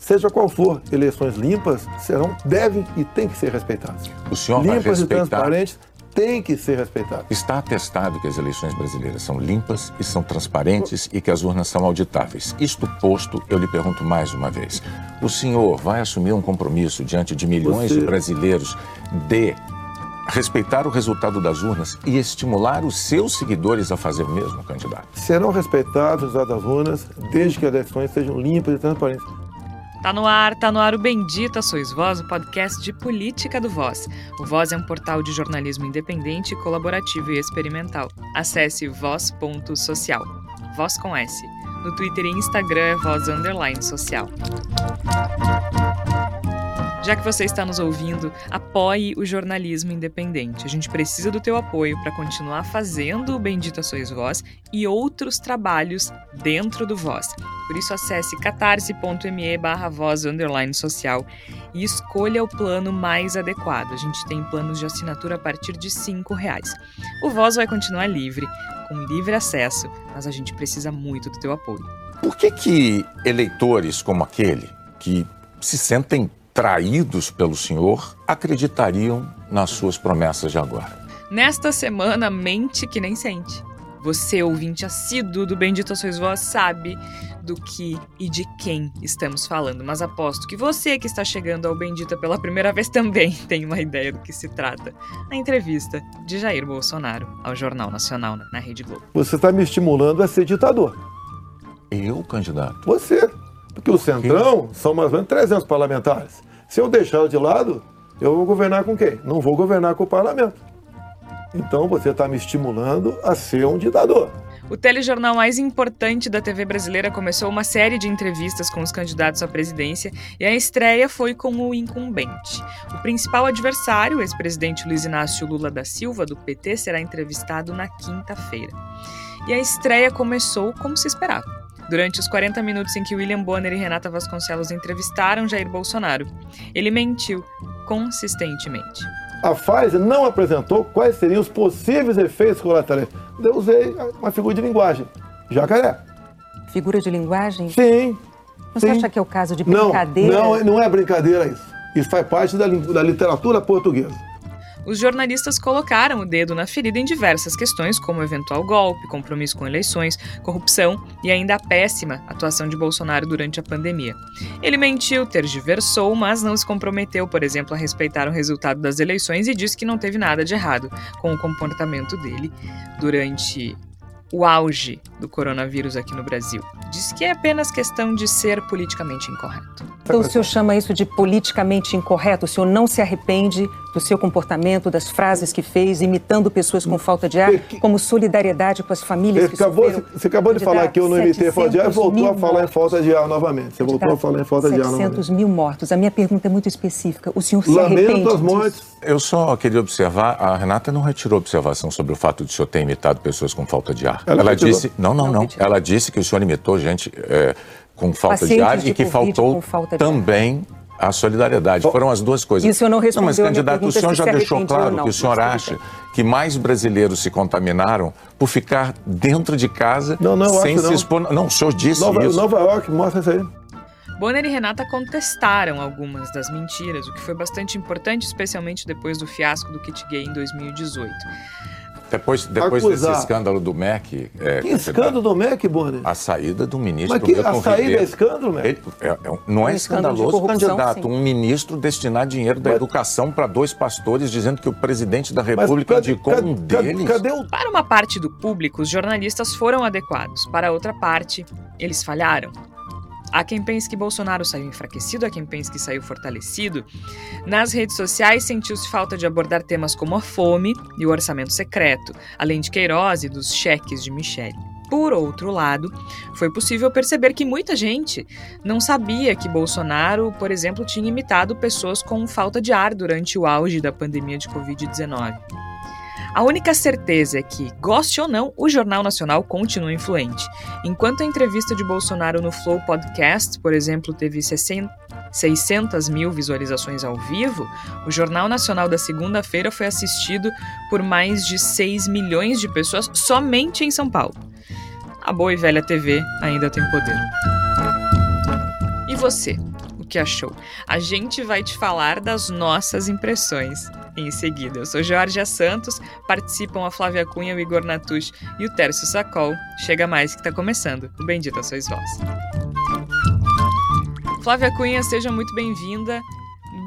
seja qual for, eleições limpas serão, devem e têm que ser respeitadas. O senhor limpas vai respeitar... e transparentes têm que ser respeitadas. Está atestado que as eleições brasileiras são limpas e são transparentes e que as urnas são auditáveis. Isto posto, eu lhe pergunto mais uma vez: o senhor vai assumir um compromisso diante de milhões Você... de brasileiros de respeitar o resultado das urnas e estimular os seus seguidores a fazer o mesmo, candidato? Serão respeitados os resultados das urnas desde que as eleições sejam limpas e transparentes. Tá no ar, tá no ar o Bendita Sois Voz, o podcast de política do Voz. O Voz é um portal de jornalismo independente, colaborativo e experimental. Acesse voz.social. Voz com S. No Twitter e Instagram é voz underline social. Já que você está nos ouvindo, apoie o jornalismo independente. A gente precisa do teu apoio para continuar fazendo o Bendita Sois Voz e outros trabalhos dentro do Voz. Por isso acesse catarse.me barra voz underline social e escolha o plano mais adequado. A gente tem planos de assinatura a partir de R$ reais. O Voz vai continuar livre, com livre acesso, mas a gente precisa muito do teu apoio. Por que que eleitores como aquele, que se sentem traídos pelo senhor, acreditariam nas suas promessas de agora? Nesta semana, mente que nem sente. Você, ouvinte assíduo do Bendito Sois Vós, sabe do que e de quem estamos falando, mas aposto que você que está chegando ao Bendita pela primeira vez também tem uma ideia do que se trata. Na entrevista de Jair Bolsonaro ao Jornal Nacional na Rede Globo. Você está me estimulando a ser ditador. Eu, candidato? Você. Porque o Centrão são mais ou menos 300 parlamentares. Se eu deixar de lado, eu vou governar com quem? Não vou governar com o parlamento. Então você está me estimulando a ser um ditador. O telejornal mais importante da TV brasileira começou uma série de entrevistas com os candidatos à presidência e a estreia foi com o incumbente. O principal adversário, o ex-presidente Luiz Inácio Lula da Silva, do PT, será entrevistado na quinta-feira. E a estreia começou como se esperava durante os 40 minutos em que William Bonner e Renata Vasconcelos entrevistaram Jair Bolsonaro. Ele mentiu consistentemente. A Pfizer não apresentou quais seriam os possíveis efeitos colaterais. Eu usei uma figura de linguagem. Jacaré. Figura de linguagem? Sim. Você sim. acha que é o caso de brincadeira? Não, não, não é brincadeira isso. Isso faz parte da, da literatura portuguesa. Os jornalistas colocaram o dedo na ferida em diversas questões, como eventual golpe, compromisso com eleições, corrupção e ainda a péssima atuação de Bolsonaro durante a pandemia. Ele mentiu, tergiversou, mas não se comprometeu, por exemplo, a respeitar o resultado das eleições e disse que não teve nada de errado com o comportamento dele durante o auge do coronavírus aqui no Brasil. Diz que é apenas questão de ser politicamente incorreto. Então o senhor chama isso de politicamente incorreto? O senhor não se arrepende do seu comportamento, das frases que fez, imitando pessoas com falta de ar, como solidariedade com as famílias que acabou, sofreram? Você acabou de falar que eu não imitei falta de ar e voltou a falar mortos. em falta de ar novamente. Você voltou a falar em falta de ar novamente. 700 mil mortos. A minha pergunta é muito específica. O senhor se Lamento arrepende as mortes. Eu só queria observar, a Renata não retirou observação sobre o fato de o senhor ter imitado pessoas com falta de ar. Ela, Ela disse, não, não, não. Ela disse que o senhor imitou gente é, com falta Pacientes de ar de e que Covid faltou também a solidariedade. Bom, Foram as duas coisas. E o senhor não respondeu mas, a minha candidato, o senhor se já se deixou claro não, que o senhor mas acha que mais brasileiros se contaminaram por ficar dentro de casa Não, não, eu sem se não. expor. Não, o senhor disse Nova, isso. Nova York mostra isso aí. Bonner e Renata contestaram algumas das mentiras, o que foi bastante importante, especialmente depois do fiasco do kit gay em 2018. Depois, depois Acusar. desse escândalo do MEC. é, Que escândalo do MEC, Bonner? A saída do ministro Mas que, Milton a saída Ribeiro. é escândalo, MEC? Ele- é- é- não é Um escândalo de escandaloso, candidato, sim. um ministro destinar dinheiro da Mas- educação para dois pastores, dizendo que o presidente da Mas República cadê, indicou cadê, um deles. cadê o... Para uma parte do público, os jornalistas foram adequados. Para outra parte, eles falharam. Há quem pense que Bolsonaro saiu enfraquecido, há quem pense que saiu fortalecido. Nas redes sociais, sentiu-se falta de abordar temas como a fome e o orçamento secreto, além de Queiroz e dos cheques de Michele. Por outro lado, foi possível perceber que muita gente não sabia que Bolsonaro, por exemplo, tinha imitado pessoas com falta de ar durante o auge da pandemia de Covid-19. A única certeza é que, goste ou não, o Jornal Nacional continua influente. Enquanto a entrevista de Bolsonaro no Flow Podcast, por exemplo, teve 60 600 mil visualizações ao vivo, o Jornal Nacional da segunda-feira foi assistido por mais de 6 milhões de pessoas somente em São Paulo. A boa e velha TV ainda tem poder. E você? Que achou. A gente vai te falar das nossas impressões em seguida. Eu sou Georgia Santos, participam a Flávia Cunha, o Igor Natush e o Tércio Sacol. Chega mais que está começando. O Bendita Sois Vós. Flávia Cunha, seja muito bem-vinda.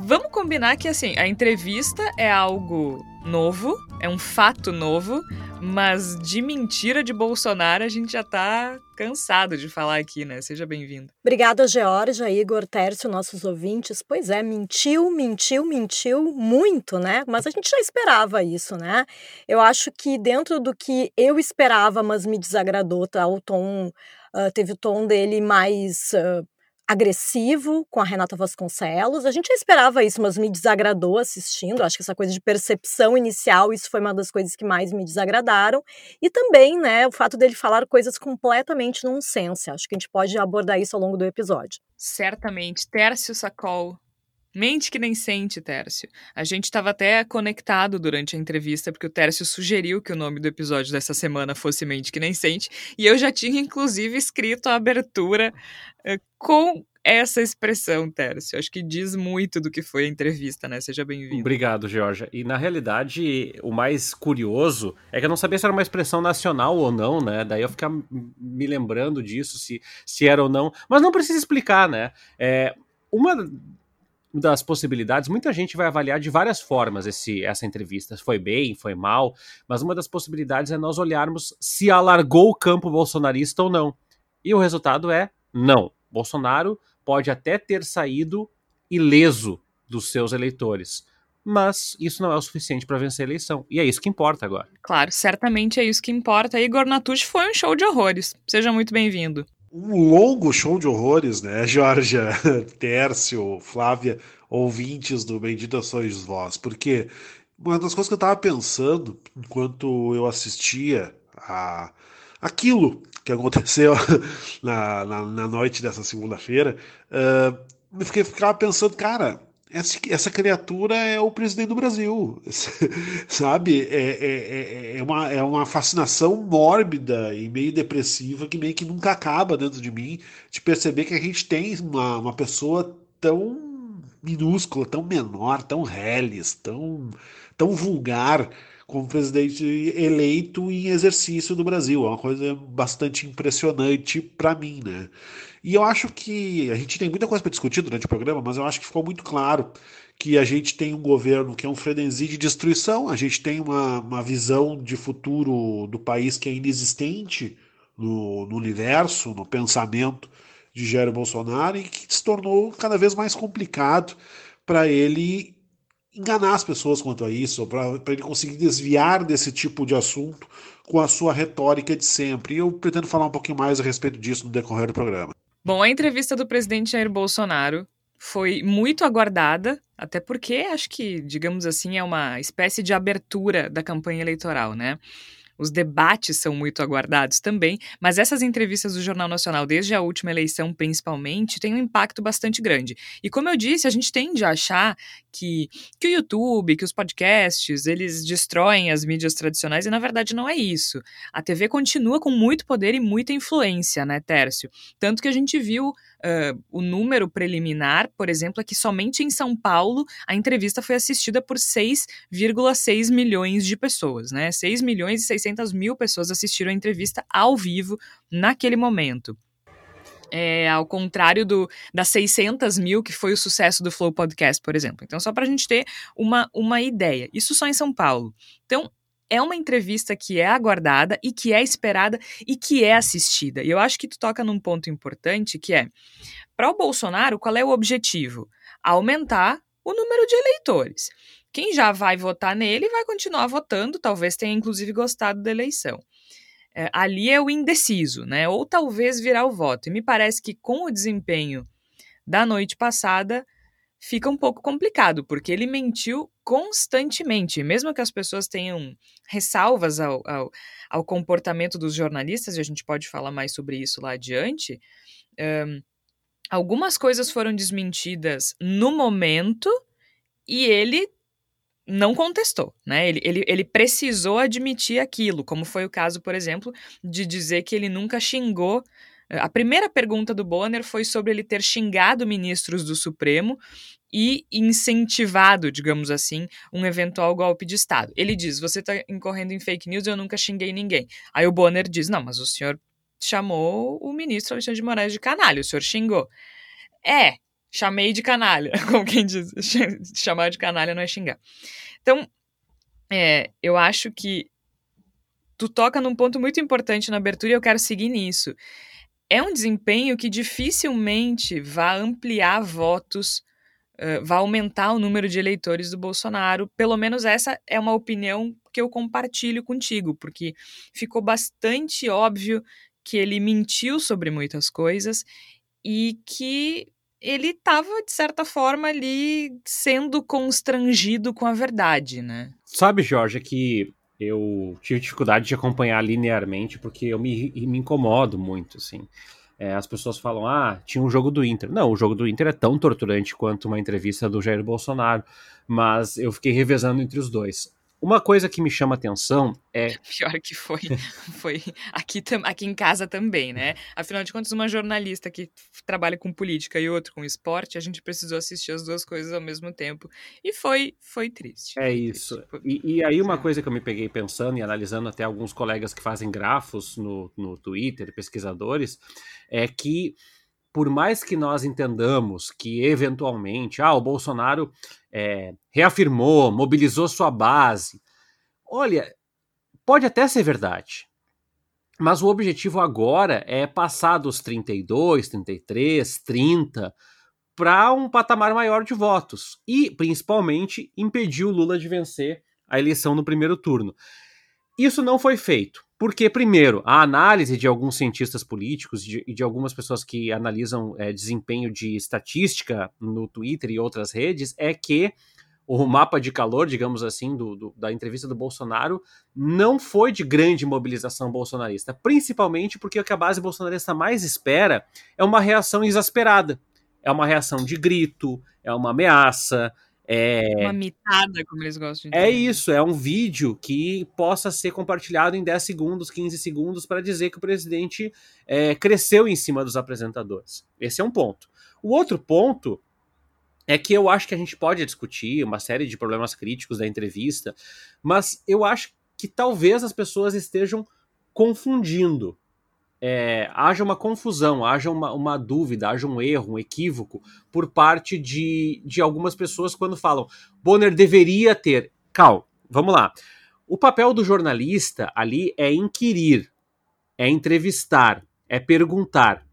Vamos combinar que assim, a entrevista é algo novo, é um fato novo, mas de mentira de Bolsonaro a gente já tá cansado de falar aqui, né? Seja bem-vindo. Obrigada, Georgia, Igor, Tércio, nossos ouvintes. Pois é, mentiu, mentiu, mentiu muito, né? Mas a gente já esperava isso, né? Eu acho que dentro do que eu esperava, mas me desagradou, tá? O tom, uh, teve o tom dele mais uh, agressivo com a Renata Vasconcelos. A gente já esperava isso, mas me desagradou assistindo. Acho que essa coisa de percepção inicial, isso foi uma das coisas que mais me desagradaram. E também, né, o fato dele falar coisas completamente nonsense. Acho que a gente pode abordar isso ao longo do episódio. Certamente. Tércio Sacol, Mente que nem sente, Tércio. A gente estava até conectado durante a entrevista, porque o Tércio sugeriu que o nome do episódio dessa semana fosse Mente que nem sente, e eu já tinha, inclusive, escrito a abertura uh, com essa expressão, Tércio. Acho que diz muito do que foi a entrevista, né? Seja bem-vindo. Obrigado, Georgia. E na realidade, o mais curioso é que eu não sabia se era uma expressão nacional ou não, né? Daí eu ficar me lembrando disso, se, se era ou não. Mas não precisa explicar, né? É, uma das possibilidades, muita gente vai avaliar de várias formas esse, essa entrevista. Foi bem, foi mal, mas uma das possibilidades é nós olharmos se alargou o campo bolsonarista ou não. E o resultado é não. Bolsonaro pode até ter saído ileso dos seus eleitores. Mas isso não é o suficiente para vencer a eleição. E é isso que importa agora. Claro, certamente é isso que importa. Igor Natucci foi um show de horrores. Seja muito bem-vindo um longo show de horrores, né, Georgia, Tércio, Flávia, ouvintes do Bendita Sois Vós, porque uma das coisas que eu estava pensando enquanto eu assistia a aquilo que aconteceu na, na, na noite dessa segunda-feira, uh, me fiquei, ficava pensando, cara, essa, criatura é o presidente do Brasil, sabe? É, é, é, é, uma, é uma fascinação mórbida e meio depressiva que meio que nunca acaba dentro de mim, de perceber que a gente tem uma, uma pessoa tão minúscula, tão menor, tão reles, tão, tão vulgar como presidente eleito em exercício do Brasil. É uma coisa bastante impressionante para mim, né? E eu acho que a gente tem muita coisa para discutir durante o programa, mas eu acho que ficou muito claro que a gente tem um governo que é um frenesi de destruição, a gente tem uma, uma visão de futuro do país que é inexistente no, no universo, no pensamento de Jair Bolsonaro e que se tornou cada vez mais complicado para ele enganar as pessoas quanto a isso, para ele conseguir desviar desse tipo de assunto com a sua retórica de sempre. E eu pretendo falar um pouquinho mais a respeito disso no decorrer do programa. Bom, a entrevista do presidente Jair Bolsonaro foi muito aguardada, até porque acho que, digamos assim, é uma espécie de abertura da campanha eleitoral, né? Os debates são muito aguardados também, mas essas entrevistas do Jornal Nacional, desde a última eleição principalmente, têm um impacto bastante grande. E como eu disse, a gente tende a achar que, que o YouTube, que os podcasts, eles destroem as mídias tradicionais, e na verdade não é isso. A TV continua com muito poder e muita influência, né, Tércio? Tanto que a gente viu Uh, o número preliminar, por exemplo, é que somente em São Paulo a entrevista foi assistida por 6,6 milhões de pessoas, né? 6 milhões e 600 mil pessoas assistiram a entrevista ao vivo naquele momento. É, ao contrário do, das 600 mil que foi o sucesso do Flow Podcast, por exemplo. Então, só para a gente ter uma, uma ideia. Isso só em São Paulo. Então, é uma entrevista que é aguardada e que é esperada e que é assistida. E eu acho que tu toca num ponto importante que é, para o Bolsonaro, qual é o objetivo? Aumentar o número de eleitores. Quem já vai votar nele vai continuar votando, talvez tenha inclusive gostado da eleição. É, ali é o indeciso, né? Ou talvez virar o voto. E me parece que com o desempenho da noite passada, fica um pouco complicado, porque ele mentiu constantemente. Mesmo que as pessoas tenham ressalvas ao, ao, ao comportamento dos jornalistas, e a gente pode falar mais sobre isso lá adiante, um, algumas coisas foram desmentidas no momento e ele não contestou, né? Ele, ele, ele precisou admitir aquilo, como foi o caso, por exemplo, de dizer que ele nunca xingou A primeira pergunta do Bonner foi sobre ele ter xingado ministros do Supremo e incentivado, digamos assim, um eventual golpe de Estado. Ele diz: Você está incorrendo em fake news, eu nunca xinguei ninguém. Aí o Bonner diz: Não, mas o senhor chamou o ministro Alexandre de Moraes de canalha, o senhor xingou. É, chamei de canalha, como quem diz, chamar de canalha não é xingar. Então, é, eu acho que tu toca num ponto muito importante na abertura e eu quero seguir nisso. É um desempenho que dificilmente vai ampliar votos, uh, vai aumentar o número de eleitores do Bolsonaro. Pelo menos essa é uma opinião que eu compartilho contigo, porque ficou bastante óbvio que ele mentiu sobre muitas coisas e que ele estava, de certa forma, ali sendo constrangido com a verdade, né? Sabe, Jorge, que eu tive dificuldade de acompanhar linearmente porque eu me, me incomodo muito, assim. É, as pessoas falam, ah, tinha um jogo do Inter. Não, o jogo do Inter é tão torturante quanto uma entrevista do Jair Bolsonaro, mas eu fiquei revezando entre os dois. Uma coisa que me chama atenção é. Pior que foi, foi aqui, aqui em casa também, né? Afinal de contas, uma jornalista que trabalha com política e outro com esporte, a gente precisou assistir as duas coisas ao mesmo tempo. E foi, foi triste. É foi isso. Triste. E, e, aí, uma coisa que eu me peguei pensando e analisando até alguns colegas que fazem grafos no, no Twitter, pesquisadores, é que por mais que nós entendamos que eventualmente, ah, o Bolsonaro é, reafirmou, mobilizou sua base, olha, pode até ser verdade. Mas o objetivo agora é passar dos 32, 33, 30 para um patamar maior de votos e, principalmente, impedir o Lula de vencer a eleição no primeiro turno. Isso não foi feito. Porque, primeiro, a análise de alguns cientistas políticos e de, de, algumas pessoas que analisam é, desempenho de estatística no Twitter e outras redes é que o mapa de calor, digamos assim, do, do, da entrevista do Bolsonaro não foi de grande mobilização bolsonarista, principalmente porque o que a base bolsonarista mais espera é uma reação exasperada. É uma reação de grito, é uma ameaça, é... Uma mitada, como eles gostam de é dizer. É isso, é um vídeo que possa ser compartilhado em 10 segundos, 15 segundos, para dizer que o presidente é, cresceu em cima dos apresentadores. Esse é um ponto. O outro ponto é que eu acho que a gente pode discutir uma série de problemas críticos da entrevista, mas eu acho que talvez as pessoas estejam confundindo é, haja uma confusão, haja uma, uma, dúvida, haja um erro, um equívoco por parte de, de algumas pessoas quando falam Bonner deveria ter. Cal, vamos lá. O papel do jornalista ali é inquirir, é entrevistar, é perguntar.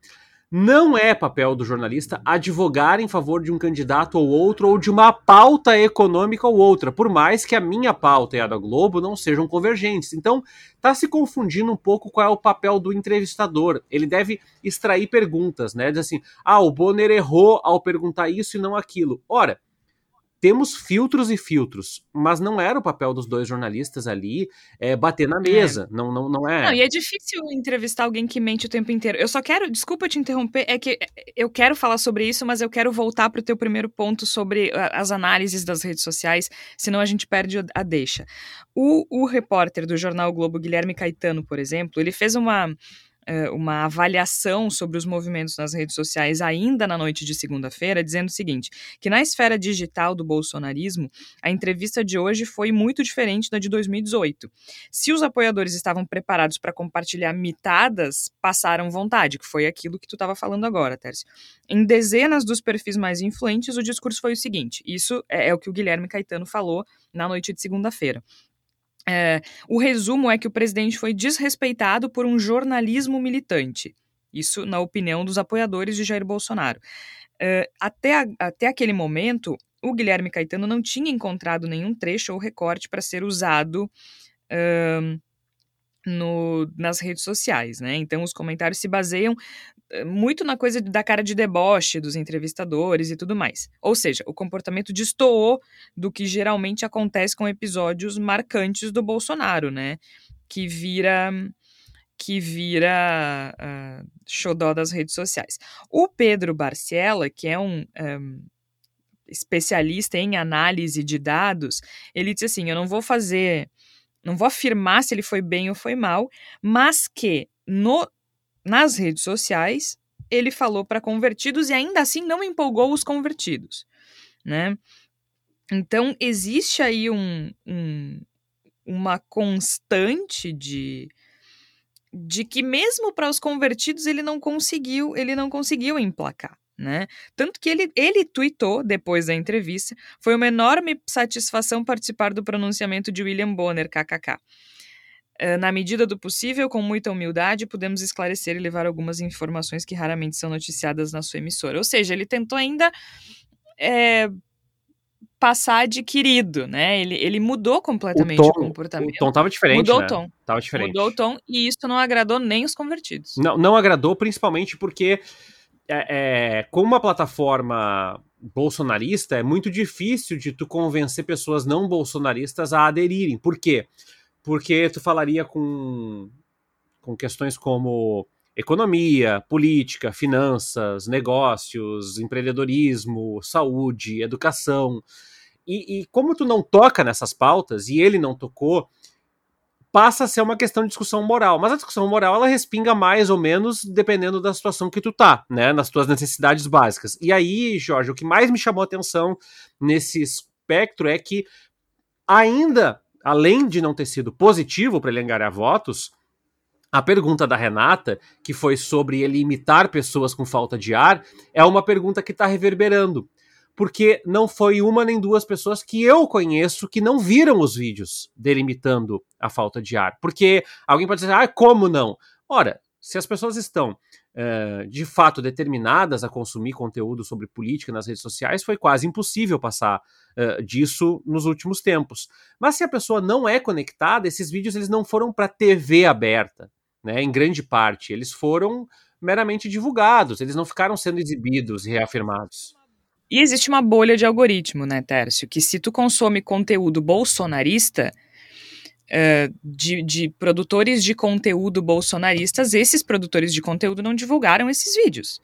Não é papel do jornalista advogar em favor de um candidato ou outro ou de uma pauta econômica ou outra, por mais que a minha pauta e a da Globo não sejam convergentes. Então, está se confundindo um pouco qual é o papel do entrevistador. Ele deve extrair perguntas, né? Diz assim: ah, o Bonner errou ao perguntar isso e não aquilo. Ora, temos filtros e filtros, mas não era o papel dos dois jornalistas ali é, bater na é. mesa, é. não, não, não é. Não, e é difícil entrevistar alguém que mente o tempo inteiro. Eu só quero, desculpa te interromper, é que eu quero falar sobre isso, mas eu quero voltar para o teu primeiro ponto sobre as análises das redes sociais, senão a gente perde a deixa. O, o repórter do jornal Globo, Guilherme Caetano, por exemplo, ele fez uma uma avaliação sobre os movimentos nas redes sociais ainda na noite de segunda-feira, dizendo o seguinte: que na esfera digital do bolsonarismo, a entrevista de hoje foi muito diferente da de 2018. Se os apoiadores estavam preparados para compartilhar mitadas, passaram vontade, que foi aquilo que tu estava falando agora, Tércio. Em dezenas dos perfis mais influentes, o discurso foi o seguinte: isso é, é o que o Guilherme Caetano falou na noite de segunda-feira. É, o resumo é que o presidente foi desrespeitado por um jornalismo militante. Isso na opinião dos apoiadores de Jair Bolsonaro. É, até, a, até aquele momento, o Guilherme Caetano não tinha encontrado nenhum trecho ou recorte para ser usado no, nas redes sociais, né? Então os comentários se baseiam eh, muito na coisa da cara de deboche dos entrevistadores e tudo mais. Ou seja, o comportamento destoou do que geralmente acontece com episódios marcantes do Bolsonaro, né? Que vira que vira uh, xodó das redes sociais. O Pedro Barciela, que é um, um especialista em análise de dados, ele disse assim: eu não vou fazer, não vou afirmar se ele foi bem ou foi mal, mas que no nas redes sociais, ele falou para convertidos e ainda assim não empolgou os convertidos, né? Então, existe aí um, um, uma constante de, de que mesmo para os convertidos ele não conseguiu, ele não conseguiu emplacar. Né? Tanto que ele, ele tweetou depois da entrevista: foi uma enorme satisfação participar do pronunciamento de William Bonner, kkk. Eh, na medida do possível, com muita humildade, podemos esclarecer e levar algumas informações que raramente são noticiadas na sua emissora. Ou seja, ele tentou ainda é, passar adquirido, né? Ele, ele mudou completamente o, tom, o comportamento. O tom tava diferente, Mudou né? o tom. Tava diferente. Mudou o tom e isso não agradou nem os convertidos. Não, não agradou, principalmente porque é, é, com uma plataforma bolsonarista, é muito difícil de tu convencer pessoas não bolsonaristas a aderirem. Por quê? Porque tu falaria com, com questões como economia, política, finanças, negócios, empreendedorismo, saúde, educação. E, e, como tu não toca nessas pautas, e ele não tocou, passa a ser uma questão de discussão moral. Mas a discussão moral, ela respinga mais ou menos dependendo da situação que tu tá, né? Nas tuas necessidades básicas. E aí, Jorge, o que mais me chamou a atenção nesse espectro é que ainda, além de não ter sido positivo para ele angariar votos, a pergunta da Renata, que foi sobre ele imitar pessoas com falta de ar, é uma pergunta que está reverberando. Porque não foi uma nem duas pessoas que eu conheço que não viram os vídeos dele imitando a falta de ar. Porque alguém pode dizer, ah, como não? Ora, se as pessoas estão uh, de fato determinadas a consumir conteúdo sobre política nas redes sociais, foi quase impossível passar uh, disso nos últimos tempos. Mas se a pessoa não é conectada, esses vídeos eles não foram para TV aberta né, em grande parte. Eles foram meramente divulgados, eles não ficaram sendo exibidos e reafirmados. E existe uma bolha de algoritmo, né, Tércio? Que se tu consome conteúdo bolsonarista, uh, de, de produtores de conteúdo bolsonaristas, esses produtores de conteúdo não divulgaram esses vídeos.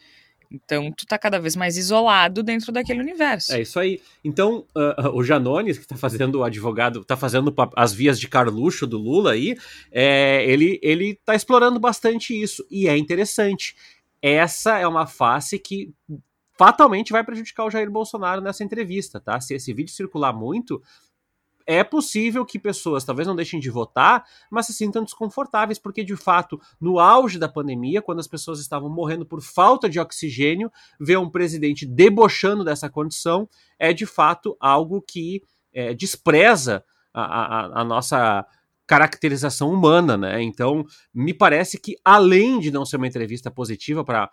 Então, tu tá cada vez mais isolado dentro daquele universo. É isso aí. Então, uh, o Janones, que tá fazendo o advogado, tá fazendo as vias de Carluxo do Lula aí, é, ele, ele tá explorando bastante isso. E é interessante. Essa é uma face que fatalmente vai prejudicar o Jair Bolsonaro nessa entrevista, tá? Se esse vídeo circular muito, é possível que pessoas talvez não deixem de votar, mas se sintam desconfortáveis, porque de fato, no auge da pandemia, quando as pessoas estavam morrendo por falta de oxigênio, ver um presidente debochando dessa condição é de fato algo que é, despreza a, a, a nossa caracterização humana, né? Então, me parece que além de não ser uma entrevista positiva para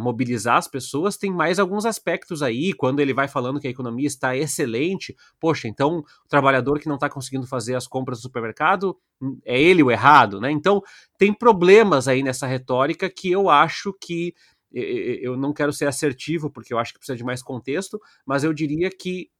mobilizar as pessoas, tem mais alguns aspectos aí, quando ele vai falando que a economia está excelente, poxa, então o trabalhador que não está conseguindo fazer as compras do supermercado, hum, é ele o errado, né? Então, tem problemas aí nessa retórica que eu acho que eu não quero ser assertivo, porque eu acho que precisa de mais contexto, mas eu diria que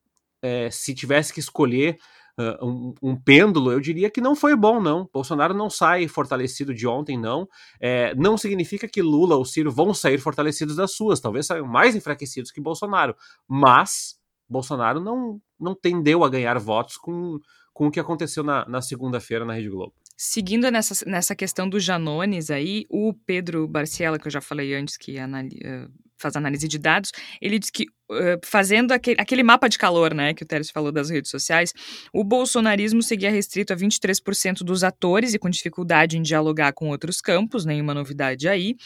é, se tivesse que escolher uh, um, um, pêndulo, eu diria que não foi bom, não. Bolsonaro não sai fortalecido de ontem, não. É, não significa que Lula ou Ciro vão sair fortalecidos das suas, talvez saiam mais enfraquecidos que Bolsonaro. Mas Bolsonaro não, não tendeu a ganhar votos com, com o que aconteceu na, na segunda-feira na Rede Globo. Seguindo nessa, nessa questão do Janones aí, o Pedro Barciela, que eu já falei antes, que anali uh, faz análise de dados, ele diz que uh, fazendo aquele, aquele mapa de calor, né, que o Teres falou das redes sociais, o bolsonarismo seguia restrito a 23% dos atores e com dificuldade em dialogar com outros campos, nenhuma novidade aí.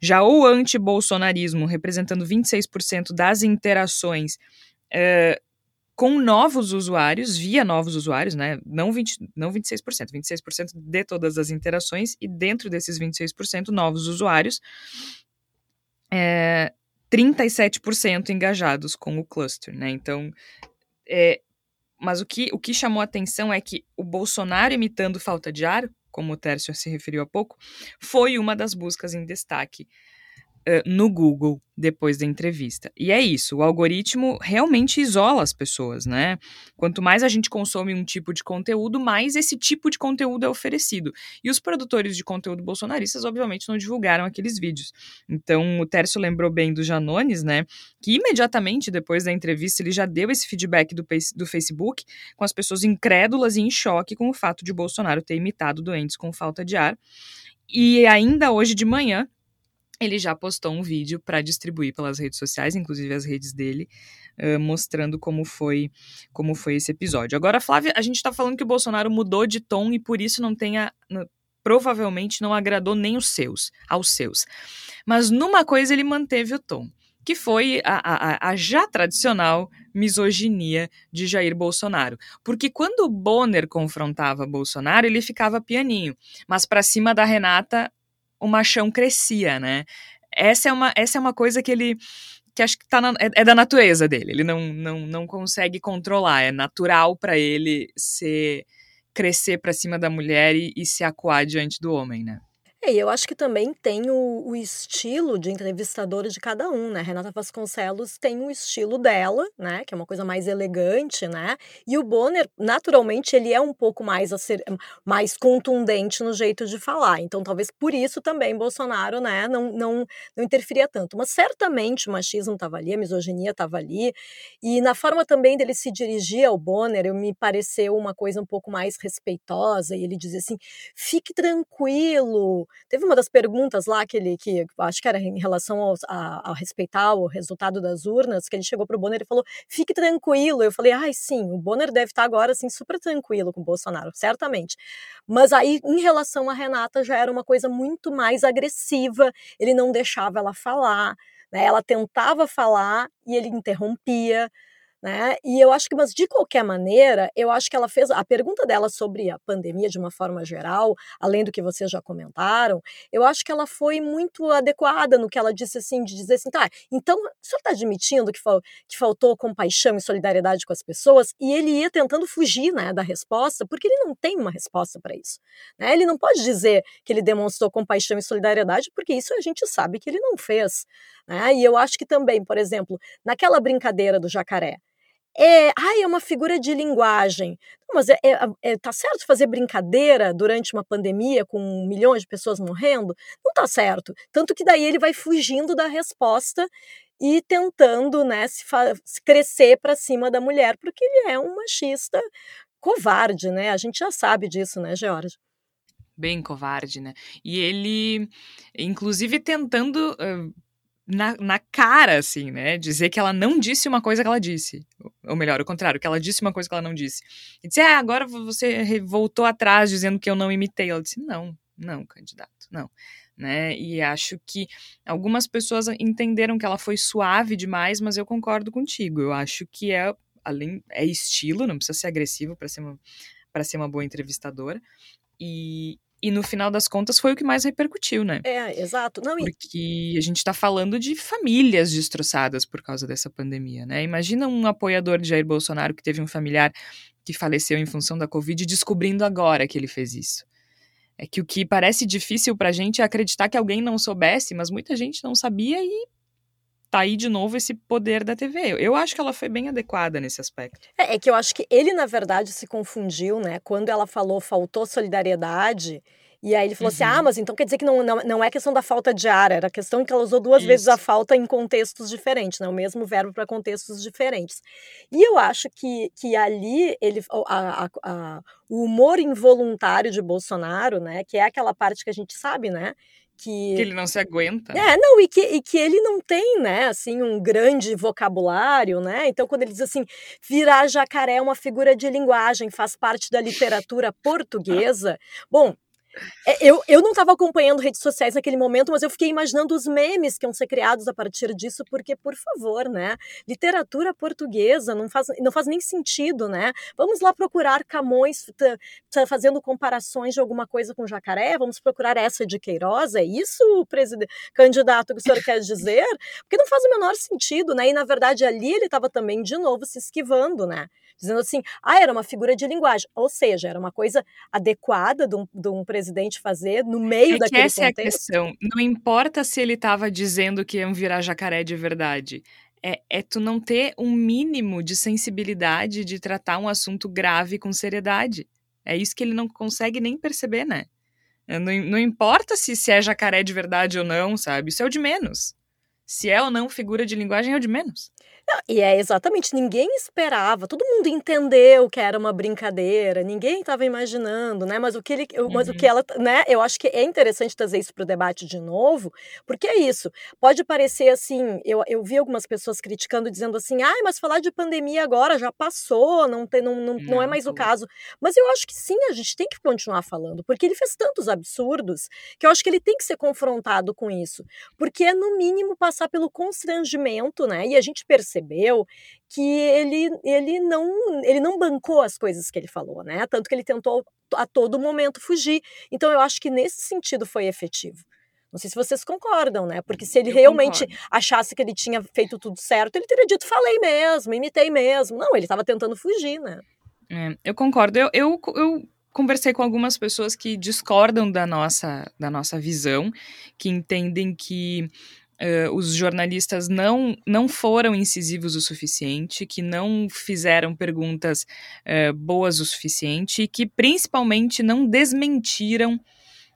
Já o anti-bolsonarismo, representando 26% das interações, uh, com novos usuários, via novos usuários, né? Não, 20, não 26%, 26% de todas as interações, e dentro desses 26%, novos usuários, é, 37% engajados com o cluster, né? Então, é, mas o que, o que chamou a atenção é que o Bolsonaro imitando falta de ar, como o Tércio se referiu há pouco, foi uma das buscas em destaque uh, no Google depois da entrevista. E é isso, o algoritmo realmente isola as pessoas, né? Quanto mais a gente consome um tipo de conteúdo, mais esse tipo de conteúdo é oferecido. E os produtores de conteúdo bolsonaristas, obviamente, não divulgaram aqueles vídeos. Então, o Tércio lembrou bem do Janones, né? Que imediatamente depois da entrevista ele já deu esse feedback do, do Facebook, com as pessoas incrédulas e em choque com o fato de Bolsonaro ter imitado doentes com falta de ar. E ainda hoje de manhã, ele já postou um vídeo para distribuir pelas redes sociais, inclusive as redes dele, uh, mostrando como foi como foi esse episódio. Agora, Flávia, a gente está falando que o Bolsonaro mudou de tom e por isso não tenha provavelmente não agradou nem os seus, aos seus. Mas numa coisa ele manteve o tom, que foi a, a, a já tradicional misoginia de Jair Bolsonaro. Porque quando o Bonner confrontava Bolsonaro, ele ficava pianinho, mas para cima da Renata o machão crescia, né? Essa é uma, essa é uma coisa que ele que acho que tá na, é, é, da natureza dele. Ele não, não, não consegue controlar. É natural para ele ser crescer para cima da mulher e, e se acuar diante do homem, né? É, e eu acho que também tem o, o, estilo de entrevistadora de cada um, né? Renata Vasconcelos tem o estilo dela, né? Que é uma coisa mais elegante, né? E o Bonner, naturalmente, ele é um pouco mais, ser, mais contundente no jeito de falar. Então, talvez por isso também Bolsonaro, né? Não, não, não interferia tanto. Mas certamente o machismo estava ali, a misoginia estava ali. E na forma também dele se dirigir ao Bonner, eu me pareceu uma coisa um pouco mais respeitosa. E ele dizia assim: fique tranquilo Teve uma das perguntas lá que ele, que acho que era em relação ao, a, a respeitar o resultado das urnas, que ele chegou para o Bonner e falou: fique tranquilo. Eu falei: ai, sim, o Bonner deve estar agora assim super tranquilo com o Bolsonaro, certamente. Mas aí, em relação a Renata, já era uma coisa muito mais agressiva, ele não deixava ela falar. Né? Ela tentava falar e ele interrompia. Né? E eu acho que, mas de qualquer maneira, eu acho que ela fez a pergunta dela sobre a pandemia de uma forma geral, além do que vocês já comentaram, eu acho que ela foi muito adequada no que ela disse assim, de dizer assim, tá, então o senhor está admitindo que, fal, que faltou compaixão e solidariedade com as pessoas, e ele ia tentando fugir né, da resposta, porque ele não tem uma resposta para isso. Né? Ele não pode dizer que ele demonstrou compaixão e solidariedade, porque isso a gente sabe que ele não fez. Né? E eu acho que também, por exemplo, naquela brincadeira do jacaré, é, ai, é uma figura de linguagem. Mas é, é, é, tá certo fazer brincadeira durante uma pandemia com milhões de pessoas morrendo? Não tá certo. Tanto que daí ele vai fugindo da resposta e tentando né, se, se crescer para cima da mulher, porque ele é um machista covarde, né? A gente já sabe disso, né, George? Bem covarde, né? E ele, inclusive, tentando uh, na, na cara, assim, né? Dizer que ela não disse uma coisa que ela disse. Ou melhor, o contrário, que ela disse uma coisa que ela não disse. E disse, ah, agora você voltou atrás dizendo que eu não imitei. Ela disse, não, não, candidato, não. Né? E acho que algumas pessoas entenderam que ela foi suave demais, mas eu concordo contigo. Eu acho que é além é estilo, não precisa ser agressivo para ser para ser uma boa entrevistadora. E, e no final das contas foi o que mais repercutiu, né? É, exato. Não, Porque a gente está falando de famílias destroçadas por causa dessa pandemia, né? Imagina um apoiador de Jair Bolsonaro que teve um familiar que faleceu em função da Covid descobrindo agora que ele fez isso. É que o que parece difícil pra gente é acreditar que alguém não soubesse, mas muita gente não sabia e tá aí de novo esse poder da TV. Eu acho que ela foi bem adequada nesse aspecto. É, é que eu acho que ele, na verdade, se confundiu, né? Quando ela falou faltou solidariedade. E aí ele falou uhum. assim: ah, uhum. mas então quer dizer que não, não, não é questão da falta de ar, era questão que ela usou duas Isso. vezes a falta em contextos diferentes, né? O mesmo verbo para contextos diferentes. E eu acho que, que ali ele, a, a, a, o humor involuntário de Bolsonaro, né? Que é aquela parte que a gente sabe, né? Que... que ele não se aguenta. É, não, e que, e que ele não tem, né, assim, um grande vocabulário, né? Então, quando ele diz assim, virar jacaré é uma figura de linguagem, faz parte da literatura portuguesa. Bom, eu, eu não estava acompanhando redes sociais naquele momento, mas eu fiquei imaginando os memes que iam ser criados a partir disso, porque, por favor, né? Literatura portuguesa não faz, não faz nem sentido, né? Vamos lá procurar Camões fazendo comparações de alguma coisa com jacaré, vamos procurar essa de Queiroz, é isso, presidente, candidato, que o senhor quer dizer? Porque não faz o menor sentido, né? E, na verdade, ali ele estava também, de novo, se esquivando, né? Dizendo assim, ah, era uma figura de linguagem, ou seja, era uma coisa adequada de um, de um presidente presidente fazer no meio é daquele essa contexto. é a questão. Não importa se ele estava dizendo que iam virar jacaré de verdade. É, é tu não ter um mínimo de sensibilidade de tratar um assunto grave com seriedade. É isso que ele não consegue nem perceber, né? Não, não importa se, se é jacaré de verdade ou não, sabe? Isso é o de menos. Se é ou não figura de linguagem, é o de menos. E é exatamente, ninguém esperava, todo mundo entendeu que era uma brincadeira, ninguém estava imaginando, né? Mas o que ele, mas o que uhum. ela, né? Eu acho que é interessante trazer isso para o debate de novo, porque é isso. Pode parecer assim, eu, eu vi algumas pessoas criticando, dizendo assim, ai, mas falar de pandemia agora já passou, não, tem, não, não, não é mais o caso. Mas eu acho que sim, a gente tem que continuar falando, porque ele fez tantos absurdos que eu acho que ele tem que ser confrontado com isso, porque é no mínimo passar pelo constrangimento, né? E a gente percebe percebeu que ele, ele, não, ele não bancou as coisas que ele falou, né? Tanto que ele tentou a todo momento fugir. Então eu acho que nesse sentido foi efetivo. Não sei se vocês concordam, né? Porque se ele eu realmente concordo. achasse que ele tinha feito tudo certo, ele teria dito falei mesmo, imitei mesmo. Não, ele estava tentando fugir, né? É, eu concordo. Eu, eu, eu conversei com algumas pessoas que discordam da nossa, da nossa visão, que entendem que Uh, os jornalistas não, não foram incisivos o suficiente, que não fizeram perguntas uh, boas o suficiente e que principalmente não desmentiram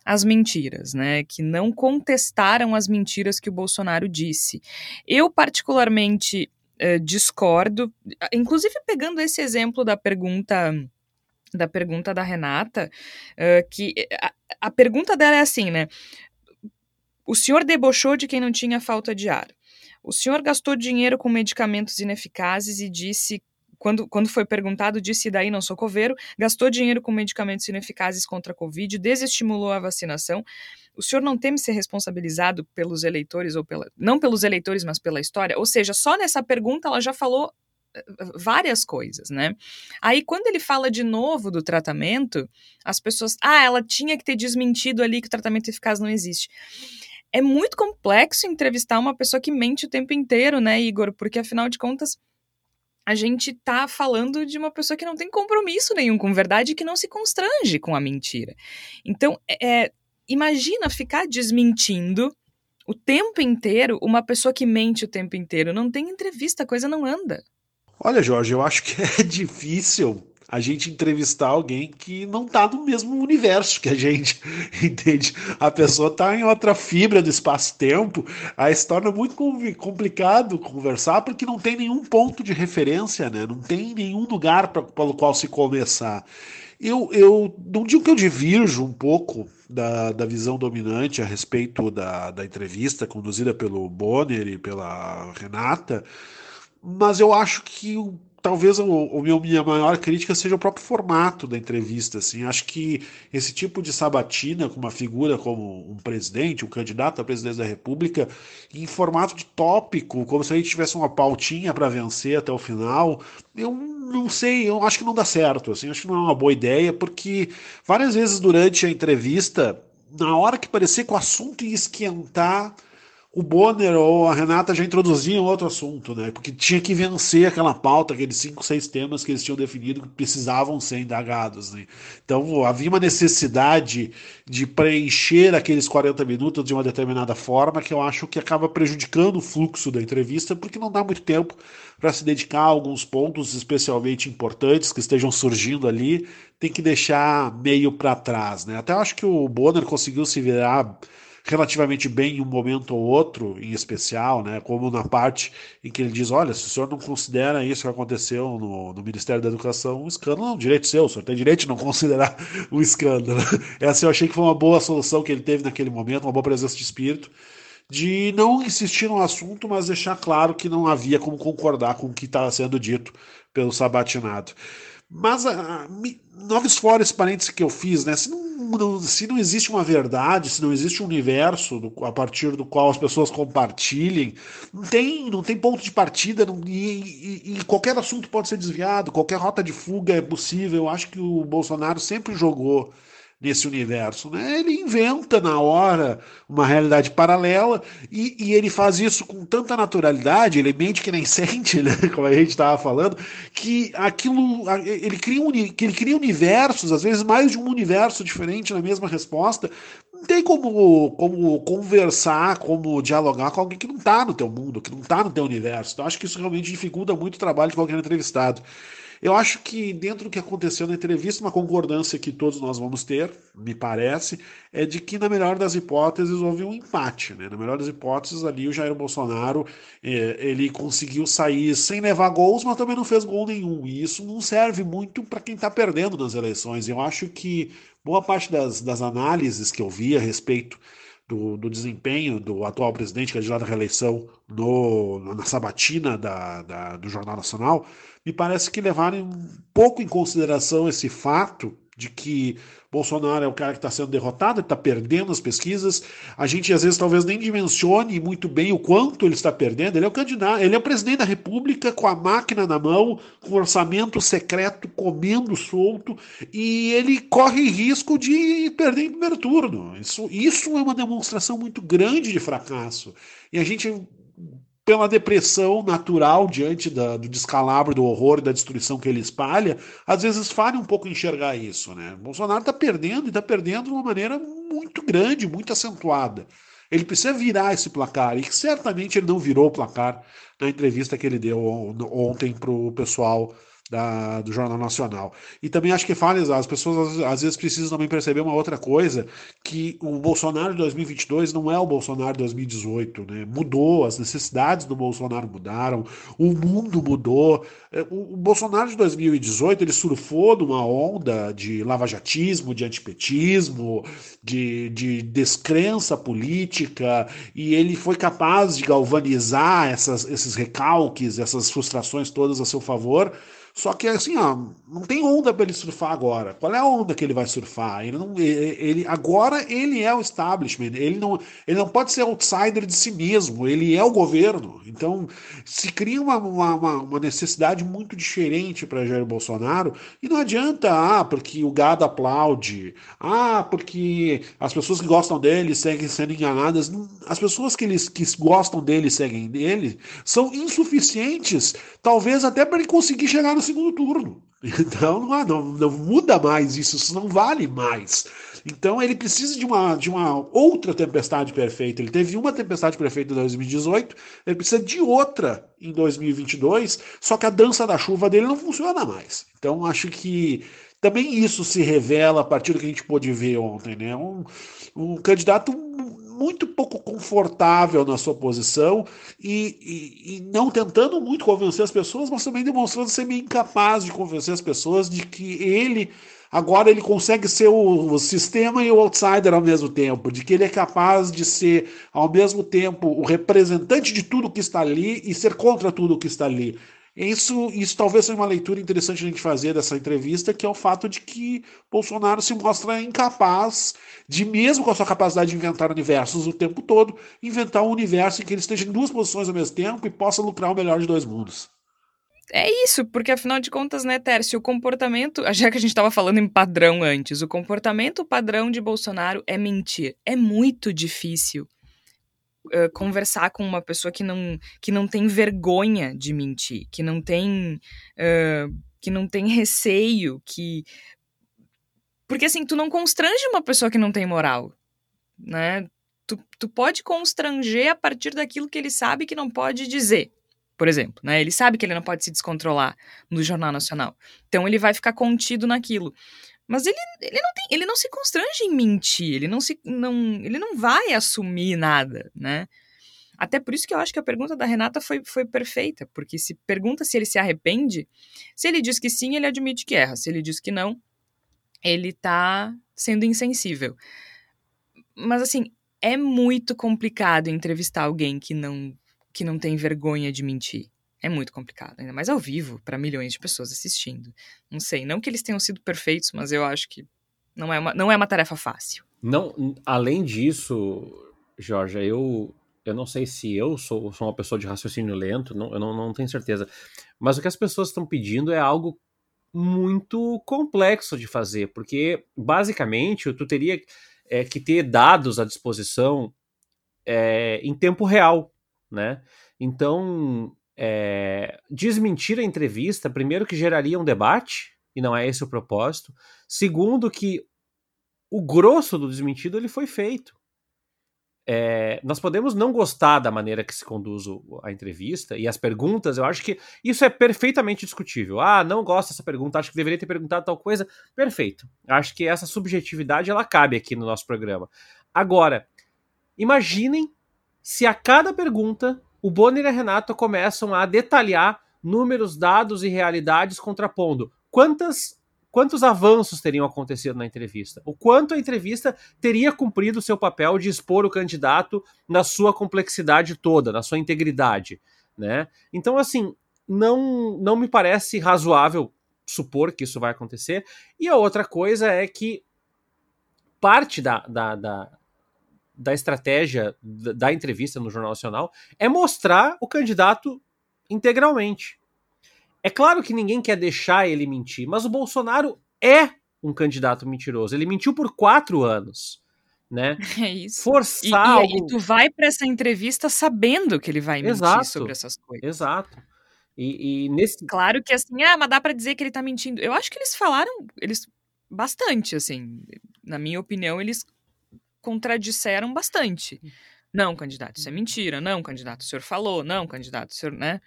as mentiras, né? Que não contestaram as mentiras que o Bolsonaro disse. Eu, particularmente, uh, discordo, inclusive pegando esse exemplo da pergunta da pergunta da Renata, que a, a pergunta dela é assim, né? O senhor debochou de quem não tinha falta de ar. O senhor gastou dinheiro com medicamentos ineficazes e disse quando, quando foi perguntado, disse daí não sou coveiro, gastou dinheiro com medicamentos ineficazes contra a Covid, desestimulou a vacinação. O senhor não teme ser responsabilizado pelos eleitores, ou pela. não pelos eleitores, mas pela história? Ou seja, só nessa pergunta ela já falou eh, várias coisas, né? Aí quando ele fala de novo do tratamento, as pessoas, ah, ela tinha que ter desmentido ali que o tratamento eficaz não existe é muito complexo entrevistar uma pessoa que mente o tempo inteiro, né, Igor? Porque afinal de contas, a gente tá falando de uma pessoa que não tem compromisso nenhum com verdade e que não se constrange com a mentira. Então, é, é imagina ficar desmentindo o tempo inteiro uma pessoa que mente o tempo inteiro. Não tem entrevista, a coisa não anda. Olha, Jorge, eu acho que é difícil a gente entrevistar alguém que não está no mesmo universo que a gente, entende? A pessoa está em outra fibra do espaço-tempo, aí se torna muito complicado conversar porque não tem nenhum ponto de referência, né? Não tem nenhum lugar pra, pelo qual se começar. Eu, eu não digo que eu divirjo um pouco da, da visão dominante a respeito da, da entrevista conduzida pelo Bonner e pela Renata, mas eu acho que talvez o, o meu, minha maior crítica seja o próprio formato da entrevista. Assim. Acho que esse tipo de sabatina com uma figura como um presidente, um candidato à presidência da República, em formato de tópico, como se a gente tivesse uma pautinha para vencer até o final, eu não sei, eu acho que não dá certo. Assim, acho que não é uma boa ideia, porque várias vezes durante a entrevista, na hora que parecia que o assunto ia esquentar o Bonner ou a Renata já introduziam outro assunto, né? Porque tinha que vencer aquela pauta, aqueles cinco, seis temas que eles tinham definido que precisavam ser indagados, né? Então havia uma necessidade de preencher aqueles 40 minutos de uma determinada forma que eu acho que acaba prejudicando o fluxo da entrevista, porque não dá muito tempo para se dedicar a alguns pontos especialmente importantes que estejam surgindo ali, tem que deixar meio para trás, né? Até acho que o Bonner conseguiu se virar relativamente bem em um momento ou outro, em especial, né? como na parte em que ele diz: olha, se o senhor não considera isso que aconteceu no, no Ministério da Educação um escândalo, é um direito seu, o senhor tem direito de não considerar um escândalo. Essa eu achei que foi uma boa solução que ele teve naquele momento, uma boa presença de espírito, de não insistir no assunto, mas deixar claro que não havia como concordar com o que estava sendo dito pelo sabatinado. Mas a, novos fora esse parênteses que eu fiz, né? Se não, se não existe uma verdade, se não existe um universo do, a partir do qual as pessoas compartilhem, não tem, não tem ponto de partida não, e, e, e, qualquer assunto pode ser desviado, qualquer rota de fuga é possível. Eu acho que o Bolsonaro sempre jogou nesse universo. Né? Ele inventa na hora uma realidade paralela e, e, ele faz isso com tanta naturalidade, ele mente que nem sente, né? como a gente estava falando, que aquilo ele cria, que ele cria universos, às vezes mais de um universo diferente na mesma resposta. Não tem como, como conversar, como dialogar com alguém que não está no teu mundo, que não está no teu universo. Então acho que isso realmente dificulta muito o trabalho de qualquer entrevistado. Eu acho que dentro do que aconteceu na entrevista, uma concordância que todos nós vamos ter, me parece, é de que na melhor das hipóteses houve um empate, né? Na melhor das hipóteses ali o Jair Bolsonaro é, ele conseguiu sair sem levar gols, mas também não fez gol nenhum. E isso não serve muito para quem está perdendo nas eleições. Eu acho que boa parte das, das análises que eu vi a respeito do, do, desempenho do atual presidente, candidato à reeleição, no, na sabatina da, da, do Jornal Nacional, me parece que levaram um pouco em consideração esse fato de que Bolsonaro é o cara que está sendo derrotado, está perdendo as pesquisas. A gente às vezes talvez nem dimensione muito bem o quanto ele está perdendo. Ele é o candidato, ele é o presidente da República com a máquina na mão, com orçamento secreto comendo solto, e ele corre risco de perder em primeiro turno. Isso, isso é uma demonstração muito grande de fracasso. E a gente pela depressão natural diante da, do descalabro, do horror da destruição que ele espalha, às vezes falha um pouco enxergar isso. Né? Bolsonaro está perdendo e está perdendo de uma maneira muito grande, muito acentuada. Ele precisa virar esse placar, e certamente ele não virou o placar na entrevista que ele deu ontem para o pessoal da, do Jornal Nacional. E também acho que falha, as pessoas às, vezes precisam também perceber uma outra coisa, que o Bolsonaro de 2022 não é o Bolsonaro de 2018, né? Mudou, as necessidades do Bolsonaro mudaram, o mundo mudou. É, o, o Bolsonaro de 2018, ele surfou numa onda de lavajatismo, de antipetismo, de, de descrença política, e ele foi capaz de galvanizar essas, esses recalques, essas frustrações todas a seu favor, só que assim, ó, não tem onda para ele surfar agora. Qual é a onda que ele vai surfar? Ele não, ele, agora ele é o establishment. Ele não, ele não pode ser outsider de si mesmo. Ele é o governo. Então se cria uma, uma, uma necessidade muito diferente para Jair Bolsonaro. E não adianta, ah, porque o gado aplaude, ah, porque as pessoas que gostam dele seguem sendo enganadas. As pessoas que, eles, que gostam dele seguem dele são insuficientes, talvez até para ele conseguir chegar no segundo turno. Então não, não, não, muda mais isso, isso não vale mais. Então ele precisa de uma, de uma outra tempestade perfeita. Ele teve uma tempestade perfeita em 2018, ele precisa de outra em 2022, só que a dança da chuva dele não funciona mais. Então acho que também isso se revela a partir do que a gente pôde ver ontem. Né? Um, um candidato muito pouco confortável na sua posição e, e, e, não tentando muito convencer as pessoas, mas também demonstrando ser meio incapaz de convencer as pessoas de que ele agora ele consegue ser o, o, sistema e o outsider ao mesmo tempo, de que ele é capaz de ser ao mesmo tempo o representante de tudo que está ali e ser contra tudo que está ali. Isso, isso talvez seja uma leitura interessante a gente fazer dessa entrevista, que é o fato de que Bolsonaro se mostra incapaz de, mesmo com a sua capacidade de inventar universos o tempo todo, inventar um universo em que ele esteja em duas posições ao mesmo tempo e possa lucrar o melhor de dois mundos. É isso, porque afinal de contas, né, Tércio, o comportamento, já que a gente estava falando em padrão antes, o comportamento padrão de Bolsonaro é mentir. É muito difícil uh, conversar com uma pessoa que não, que não tem vergonha de mentir, que não tem. Uh, que não tem receio, que. Porque assim, tu não constrange uma pessoa que não tem moral, né? Tu, tu pode constranger a partir daquilo que ele sabe que não pode dizer por exemplo, né? Ele sabe que ele não pode se descontrolar no Jornal Nacional. Então ele vai ficar contido naquilo. Mas ele, ele, não, tem, ele não se constrange em mentir, ele não, se, não, ele não vai assumir nada, né? Até por isso que eu acho que a pergunta da Renata foi, foi perfeita, porque se pergunta se ele se arrepende, se ele diz que sim, ele admite que erra, se ele diz que não, ele tá sendo insensível. Mas assim, é muito complicado entrevistar alguém que não, que não tem vergonha de mentir. É muito complicado, ainda mais ao vivo, para milhões de pessoas assistindo. Não sei, não que eles tenham sido perfeitos, mas eu acho que não é uma, não é uma tarefa fácil. Não, além disso, Jorge, eu, eu não sei se eu sou, sou uma pessoa de raciocínio lento, não, eu não, não tenho certeza. Mas o que as pessoas estão pedindo é algo muito complexo de fazer, porque basicamente tu teria é, que ter dados à disposição é, em tempo real, né? Então, é, desmentir a entrevista, primeiro que geraria um debate, e não é esse o propósito. Segundo que o grosso do desmentido ele foi feito. é, nós podemos não gostar da maneira que se conduz a entrevista e as perguntas, eu acho que isso é perfeitamente discutível. Ah, não gosto dessa pergunta, acho que deveria ter perguntado tal coisa. Perfeito. Acho que essa subjetividade ela cabe aqui no nosso programa. Agora, imaginem se a cada pergunta o Bonner e a Renato começam a detalhar números, dados e realidades contrapondo quantas quantos avanços teriam acontecido na entrevista, o quanto a entrevista teria cumprido o seu papel de expor o candidato na sua complexidade toda, na sua integridade, né? Então, assim, não, não me parece razoável supor que isso vai acontecer. E a outra coisa é que parte da, da, da, da estratégia da, entrevista no Jornal Nacional é mostrar o candidato integralmente. É claro que ninguém quer deixar ele mentir, mas o Bolsonaro é um candidato mentiroso. Ele mentiu por quatro anos. Né? É isso. Forçar. E, e, e tu vai para essa entrevista sabendo que ele vai mentir Exato. sobre essas coisas. Exato. E, e, nesse. Claro que assim, ah, mas dá para dizer que ele tá mentindo. Eu acho que eles falaram, eles bastante, assim. Na minha opinião, eles contradisseram bastante. Não, candidato, isso é mentira. Não, candidato, o senhor falou. Não, candidato, o senhor, né?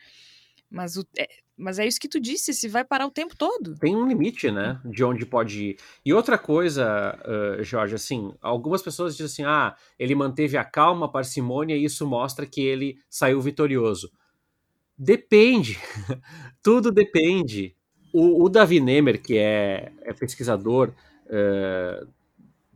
Mas, o, é, mas é isso que tu disse, se vai parar o tempo todo. Tem um limite, né? De onde pode ir. E outra coisa, uh, Jorge, assim, algumas pessoas dizem assim: ah, ele manteve a calma, a parcimônia, e isso mostra que ele saiu vitorioso. Depende. Tudo depende. O, o Davi Nemer, que é, é pesquisador uh,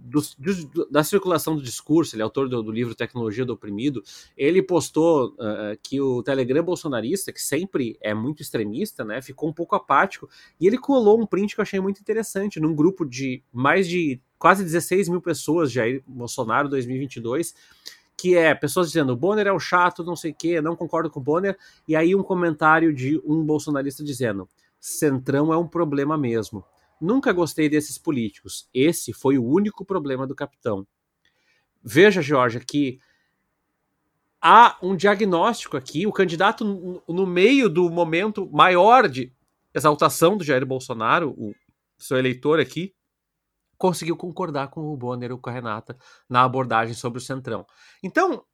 do, do, da circulação do discurso, ele é autor do, do, livro Tecnologia do Oprimido, ele postou uh, que o Telegram bolsonarista, que sempre é muito extremista, né, ficou um pouco apático, e ele colou um print que eu achei muito interessante, num grupo de mais de quase 16 mil pessoas, Jair Bolsonaro 2022, que é pessoas dizendo o Bonner é o chato, não sei o quê, não concordo com o Bonner, e aí um comentário de um bolsonarista dizendo Centrão é um problema mesmo. Nunca gostei desses políticos. Esse foi o único problema do capitão. Veja, Georgia, que há um diagnóstico aqui. O candidato, no meio do momento maior de exaltação do Jair Bolsonaro, o seu eleitor aqui, conseguiu concordar com o Bonner ou com a Renata na abordagem sobre o Centrão. Então,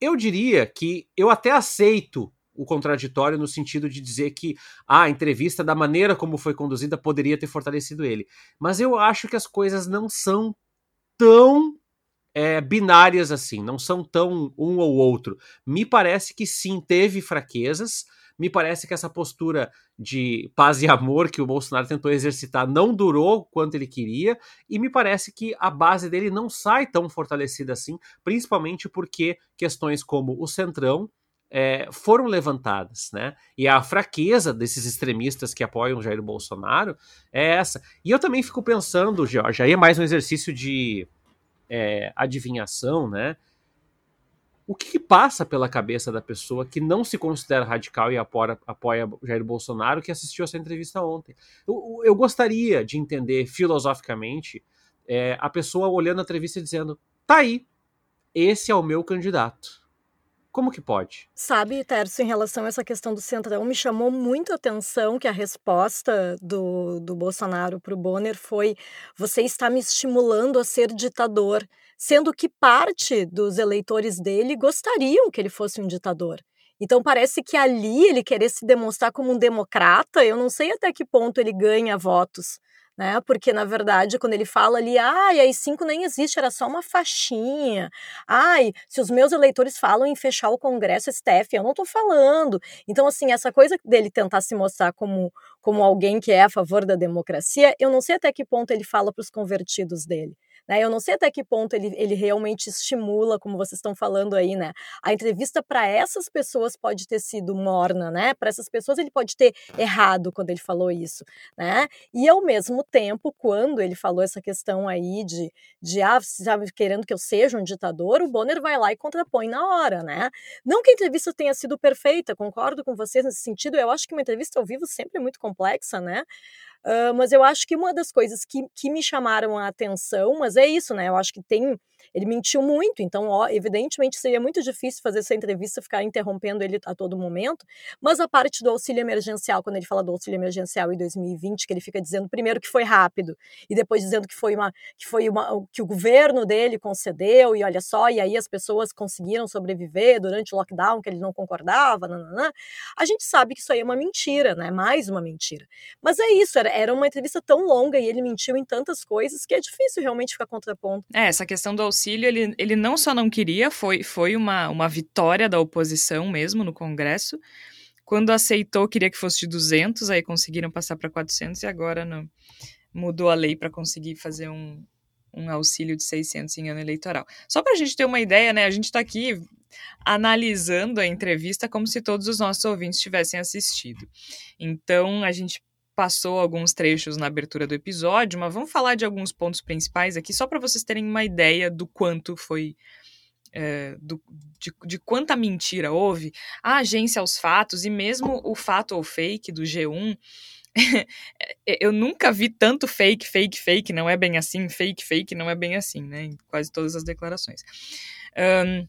eu diria que eu até aceito o contraditório no sentido de dizer que a entrevista, da maneira como foi conduzida, poderia ter fortalecido ele. Mas eu acho que as coisas não são tão é, binárias assim, não são tão um ou outro. Me parece que sim, teve fraquezas. Me parece que essa postura de paz e amor que o Bolsonaro tentou exercitar não durou quanto ele queria, e me parece que a base dele não sai tão fortalecida assim, principalmente porque questões como o Centrão é, foram levantadas, né? E a fraqueza desses extremistas que apoiam Jair Bolsonaro é essa. E eu também fico pensando, Jorge, aí é mais um exercício de é, adivinhação, né? O que, que, passa pela cabeça da pessoa que não se considera radical e apoia, apoia Jair Bolsonaro que assistiu essa entrevista ontem? Eu, eu gostaria de entender filosoficamente é, a pessoa olhando a entrevista e dizendo: tá aí, esse é o meu candidato como que pode? Sabe, Tércio, em relação a essa questão do Centrão, me chamou muito a atenção que a resposta do, do Bolsonaro para o Bonner foi: você está me estimulando a ser ditador, sendo que parte dos eleitores dele gostariam que ele fosse um ditador. Então parece que ali ele querer se demonstrar como um democrata, eu não sei até que ponto ele ganha votos né? Porque, na verdade, quando ele fala ali, ai, aí cinco nem existe, era só uma faixinha. Ai, se os meus eleitores falam em fechar o Congresso STF, eu não estou falando. Então, assim, essa coisa dele tentar se mostrar como, como alguém que é a favor da democracia, eu não sei até que ponto ele fala para os convertidos dele. Né? Eu não sei até que ponto ele, ele realmente estimula, como vocês estão falando aí, né? A entrevista para essas pessoas pode ter sido morna, né? Para essas pessoas ele pode ter errado quando ele falou isso, né? E ao mesmo tempo, quando ele falou essa questão aí de, de ah, você está querendo que eu seja um ditador, o Bonner vai lá e contrapõe na hora, né? Não que a entrevista tenha sido perfeita, concordo com vocês nesse sentido, eu acho que uma entrevista ao vivo sempre é muito complexa, né? Mas eu acho que uma das coisas que, que me chamaram a atenção, mas é isso, né? Eu acho que tem Ele mentiu muito, então, ó, evidentemente, seria muito difícil fazer essa entrevista, ficar interrompendo ele a todo momento. Mas a parte do auxílio emergencial, quando ele fala do auxílio emergencial em 2020, que ele fica dizendo primeiro que foi rápido e depois dizendo que foi uma que foi uma que o governo dele concedeu e olha só, e aí as pessoas conseguiram sobreviver durante o lockdown que ele não concordava, nananã. a gente sabe que isso aí é uma mentira, né? Mais uma mentira. Mas é isso, era, era uma entrevista tão longa e ele mentiu em tantas coisas que é difícil realmente ficar contraponto. É, essa questão do auxílio, ele, ele não só não queria, foi, foi uma, uma vitória da oposição mesmo no Congresso. Quando aceitou, queria que fosse de 200, aí conseguiram passar para 400 e agora não, mudou a lei para conseguir fazer um, um auxílio de 600 em ano eleitoral. Só para a gente ter uma ideia, né? A gente está aqui analisando a entrevista como se todos os nossos ouvintes tivessem assistido. Então, a gente passou alguns trechos na abertura do episódio, mas vamos falar de alguns pontos principais aqui, só para vocês terem uma ideia do quanto foi. É, do, de, de quanta mentira houve, a agência aos fatos e mesmo o fato ou fake do G1 eu nunca vi tanto fake, fake, fake, não é bem assim, fake, fake, não é bem assim, né? Em quase todas as declarações. Um,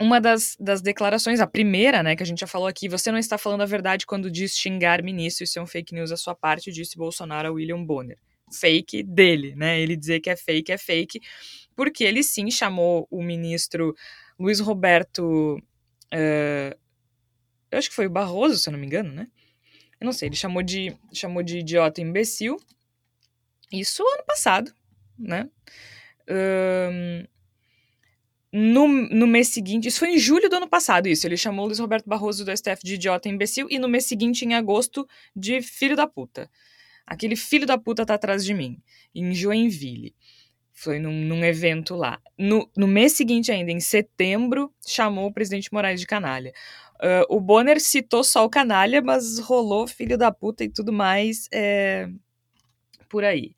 uma das, das declarações, a primeira, né, que a gente já falou aqui, você não está falando a verdade quando diz xingar ministro, isso é um fake news à sua parte, disse Bolsonaro a William Bonner. Fake dele, né? Ele dizer que é fake é fake, porque ele sim chamou o ministro Luiz Roberto. Uh, eu acho que foi o Barroso, se eu não me engano, né? Eu não sei, ele chamou de, chamou de idiota imbecil. Isso ano passado, né? Um, no, no mês seguinte, isso foi em julho do ano passado, isso. Ele chamou Luiz Roberto Barroso do STF de idiota imbecil e no mês seguinte, em agosto, de filho da puta. Aquele filho da puta tá atrás de mim, em Joinville. Foi num, num evento lá. No, no mês seguinte, ainda, em setembro, chamou o presidente Moraes de canalha. Uh, o Bonner citou só o canalha, mas rolou filho da puta e tudo mais é, por aí.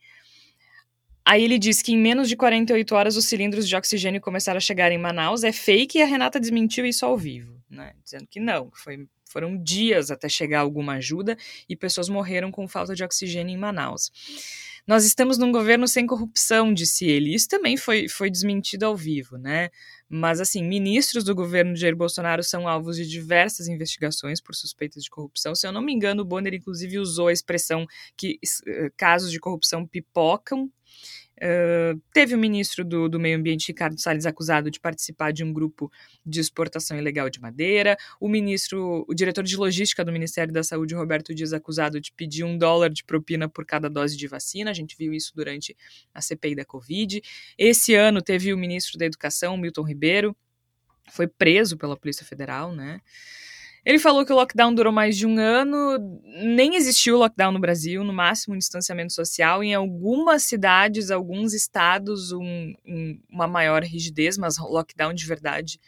Aí ele diz que em menos de 48 horas os cilindros de oxigênio começaram a chegar em Manaus. É fake e a Renata desmentiu isso ao vivo, né? Dizendo que não, que foi, foram dias até chegar alguma ajuda e pessoas morreram com falta de oxigênio em Manaus. Nós estamos num governo sem corrupção, disse ele. Isso também foi, foi desmentido ao vivo, né? Mas, assim, ministros do governo de Jair Bolsonaro são alvos de diversas investigações por suspeitas de corrupção. Se eu não me engano, o Bonner, inclusive, usou a expressão que uh, casos de corrupção pipocam Teve o ministro do, do, Meio Ambiente, Ricardo Salles, acusado de participar de um grupo de exportação ilegal de madeira. O ministro, o diretor de logística do Ministério da Saúde, Roberto Dias, acusado de pedir um dólar de propina por cada dose de vacina. A gente viu isso durante a CPI da Covid. Esse ano teve o ministro da Educação, Milton Ribeiro, foi preso pela Polícia Federal, né? Ele falou que o lockdown durou mais de um ano, nem existiu lockdown no Brasil, no máximo um distanciamento social. Em algumas cidades, alguns estados, um, um, uma maior rigidez, mas lockdown de verdade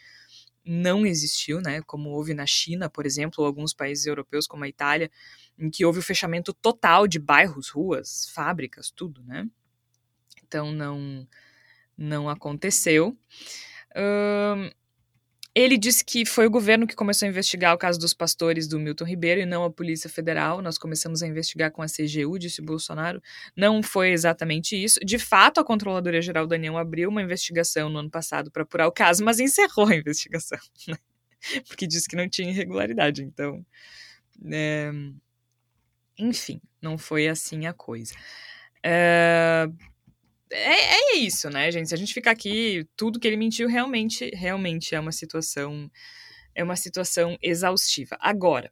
não existiu, né? Como houve na China, por exemplo, ou alguns países europeus, como a Itália, em que houve o fechamento total de bairros, ruas, fábricas, tudo, né? Então não, não aconteceu. Uh, ele disse que foi o governo que começou a investigar o caso dos pastores do Milton Ribeiro e não a Polícia Federal. Nós começamos a investigar com a CGU, disse Bolsonaro. Não foi exatamente isso. De fato, a Controladoria Geral da União abriu uma investigação no ano passado para apurar o caso, mas encerrou a investigação, né? porque disse que não tinha irregularidade. Então, é... enfim, não foi assim a coisa. É é, é isso, né, gente? Se a gente ficar aqui, tudo que ele mentiu realmente, realmente é uma situação, é uma situação exaustiva. Agora,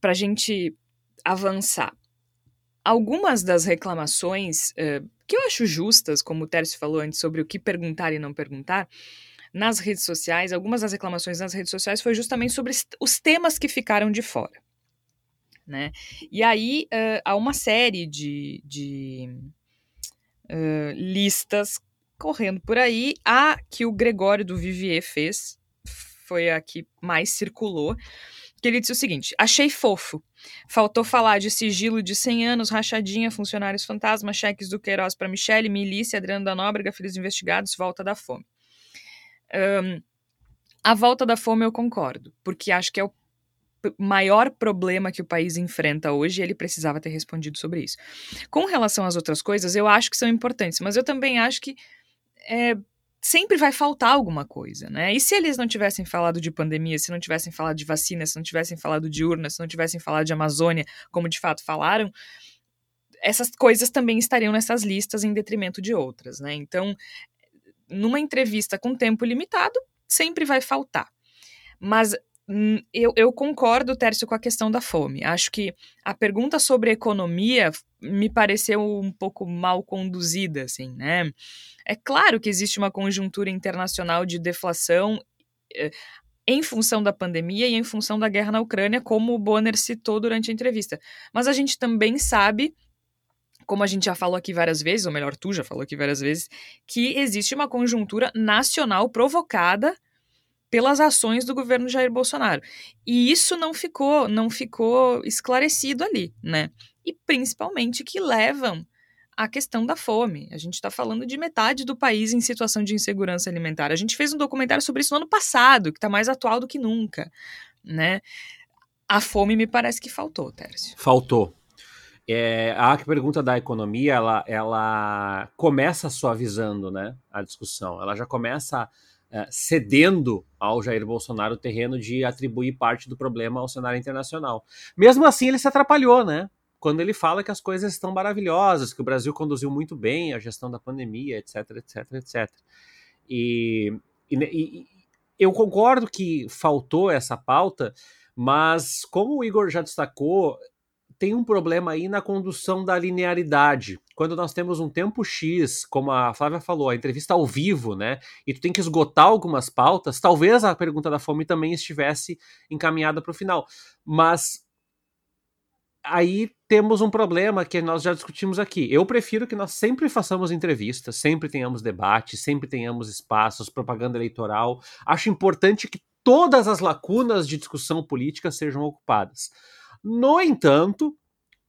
para a gente avançar, algumas das reclamações uh, que eu acho justas, como o Tércio falou antes sobre o que perguntar e não perguntar, nas redes sociais, algumas das reclamações nas redes sociais foi justamente sobre os temas que ficaram de fora. Né? E aí uh, há uma série de, de listas correndo por aí. A que o Gregório do Vivier fez, foi a que mais circulou, que ele disse o seguinte: achei fofo. Faltou falar de sigilo de 100 anos, rachadinha, funcionários fantasma, cheques do Queiroz para Michele, milícia, Adriano da Nóbrega, filhos investigados, volta da fome. Um, a volta da fome eu concordo, porque acho que é o maior problema que o país enfrenta hoje, ele precisava ter respondido sobre isso. Com relação às outras coisas, eu acho que são importantes, mas eu também acho que é, sempre vai faltar alguma coisa, né? E se eles não tivessem falado de pandemia, se não tivessem falado de vacina, se não tivessem falado de urna, se não tivessem falado de Amazônia, como de fato falaram, essas coisas também estariam nessas listas em detrimento de outras, né? Então, numa entrevista com tempo limitado, sempre vai faltar. Mas eu, eu, concordo, Tércio, com a questão da fome. Acho que a pergunta sobre economia me pareceu um pouco mal conduzida, assim, né? É claro que existe uma conjuntura internacional de deflação eh, em função da pandemia e em função da guerra na Ucrânia, como o Bonner citou durante a entrevista. Mas a gente também sabe como a gente já falou aqui várias vezes, ou melhor, tu já falou aqui várias vezes, que existe uma conjuntura nacional provocada pelas ações do governo Jair Bolsonaro. E isso não ficou, não ficou esclarecido ali, né? E principalmente que levam à questão da fome. A gente está falando de metade do país em situação de insegurança alimentar. A gente fez um documentário sobre isso no ano passado, que está mais atual do que nunca, né? A fome me parece que faltou, Tércio. Faltou. É, a pergunta da economia, ela, ela começa suavizando né, a discussão. Ela já começa cedendo ao Jair Bolsonaro o terreno de atribuir parte do problema ao cenário internacional. Mesmo assim, ele se atrapalhou, né? Quando ele fala que as coisas estão maravilhosas, que o Brasil conduziu muito bem a gestão da pandemia, etc, etc, etc. E, e, e eu concordo que faltou essa pauta, mas como o Igor já destacou, tem um problema aí na condução da linearidade. Quando nós temos um tempo X, como a Flávia falou, a entrevista ao vivo, né? E tu tem que esgotar algumas pautas, talvez a pergunta da fome também estivesse encaminhada para o final. Mas aí temos um problema que nós já discutimos aqui. Eu prefiro que nós sempre façamos entrevistas, sempre tenhamos debate, sempre tenhamos espaços, propaganda eleitoral. Acho importante que todas as lacunas de discussão política sejam ocupadas. No entanto,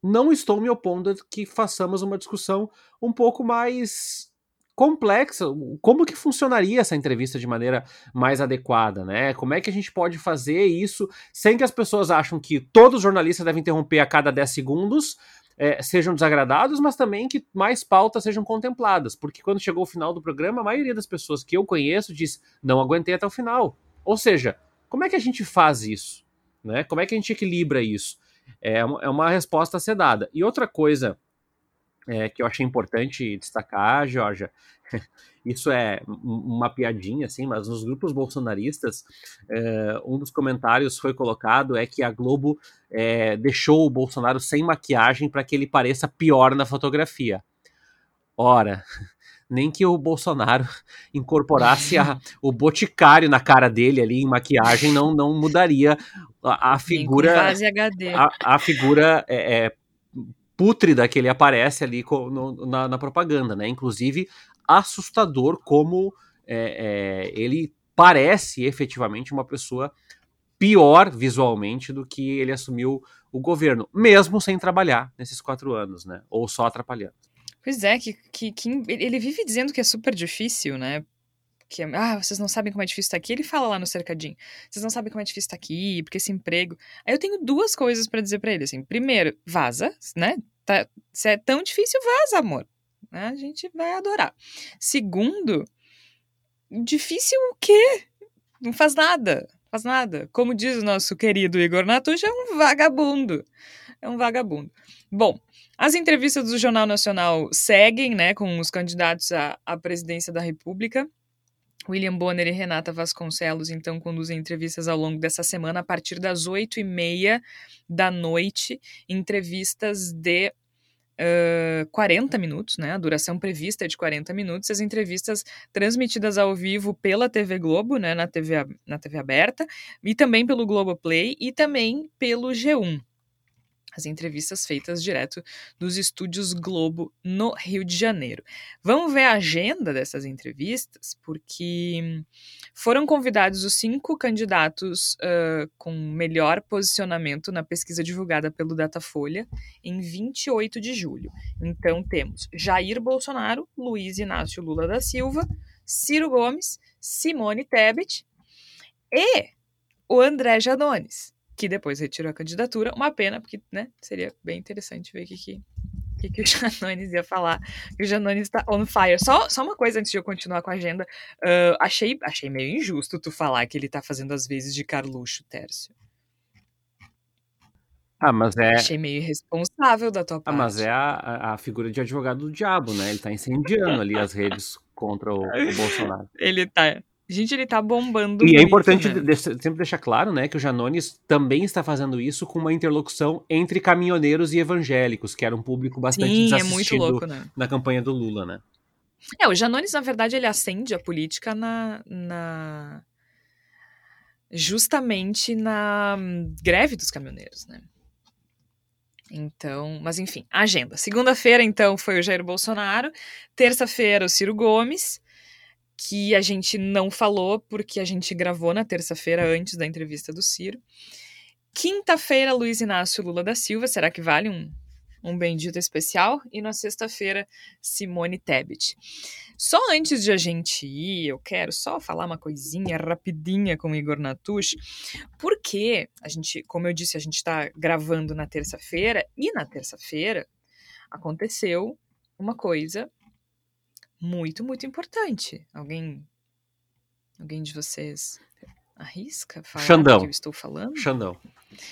não estou me opondo a que façamos uma discussão um pouco mais complexa. Como que funcionaria essa entrevista de maneira mais adequada, né? Como é que a gente pode fazer isso sem que as pessoas acham que todos os jornalistas devem interromper a cada 10 segundos, é, sejam desagradados, mas também que mais pautas sejam contempladas. Porque quando chegou o final do programa, a maioria das pessoas que eu conheço diz: não aguentei até o final. Ou seja, como é que a gente faz isso? Né? Como é que a gente equilibra isso? É uma, é uma resposta a ser dada. E outra coisa é, que eu achei importante destacar, Georgia, isso é uma piadinha, assim, mas nos grupos bolsonaristas, é, um dos comentários foi colocado é que a Globo é, deixou o Bolsonaro sem maquiagem para que ele pareça pior na fotografia. Ora, nem que o Bolsonaro incorporasse a, o boticário na cara dele ali em maquiagem não, não mudaria a, a figura a, a, figura é, é, pútrida que ele aparece ali no, na, na, propaganda, né? Inclusive assustador como é, é, ele parece efetivamente uma pessoa pior visualmente do que ele assumiu o governo, mesmo sem trabalhar nesses quatro anos, né? Ou só atrapalhando. Pois é, que, que, que ele vive dizendo que é super difícil, né? Que, ah, vocês não sabem como é difícil estar aqui. Ele fala lá no cercadinho. Vocês não sabem como é difícil estar aqui, porque esse emprego. Aí eu tenho duas coisas para dizer para ele, assim. Primeiro, vaza, né? Tá, se é tão difícil, vaza, amor. A gente vai adorar. Segundo, difícil o quê? Não faz nada. Faz nada. Como diz o nosso querido Igor Natucha, é um vagabundo. É um vagabundo. Bom, as entrevistas do Jornal Nacional seguem, né, com os candidatos à, à presidência da República. William Bonner e Renata Vasconcelos, então, conduzem entrevistas ao longo dessa semana, a partir das oito e meia da noite, entrevistas de uh, 40 minutos, né? A duração prevista é de 40 minutos. As entrevistas transmitidas ao vivo pela TV Globo, né? Na TV, na TV aberta, e também pelo Globoplay e também pelo G1 as entrevistas feitas direto dos estúdios Globo no Rio de Janeiro. Vamos ver a agenda dessas entrevistas, porque foram convidados os cinco candidatos uh, com melhor posicionamento na pesquisa divulgada pelo Datafolha em 28 de julho. Então temos Jair Bolsonaro, Luiz Inácio Lula da Silva, Ciro Gomes, Simone Tebet e o André Janones que depois retirou a candidatura. Uma pena, porque né, seria bem interessante ver o que, que o que, que o Janones ia falar. O Janones tá on fire. Só, só uma coisa antes de eu continuar com a agenda. Uh, achei, achei meio injusto tu falar que ele tá fazendo as vezes de Carluxo, Tércio. Ah, mas é. Achei meio irresponsável da tua Ah, parte. mas é a, a figura de advogado do diabo, né? Ele tá incendiando ali as redes contra o, o Bolsonaro. Ele tá. Gente, ele tá bombando. E é importante né? sempre deixar claro, né, que o Janones também está fazendo isso com uma interlocução entre caminhoneiros e evangélicos, que era um público bastante Sim, é desassistido muito louco, né? na campanha do Lula, né? É, o Janones, na verdade, ele acende a política na. na... justamente na hum, greve dos caminhoneiros, né? Então, mas enfim, agenda. Segunda-feira, então, foi o Jair Bolsonaro. Terça-feira, o Ciro Gomes, que a gente não falou porque a gente gravou na terça-feira antes da entrevista do Ciro. Quinta-feira, Luiz Inácio Lula da Silva. Será que vale um, um bendito especial? E na sexta-feira, Simone Tebet. Só antes de a gente ir, eu quero só falar uma coisinha rapidinha com o Igor Natush, porque a gente, como eu disse, a gente está gravando na terça-feira e na terça-feira aconteceu uma coisa muito, muito importante. Alguém, alguém de vocês arrisca falar Xandão. que eu estou falando? Xandão.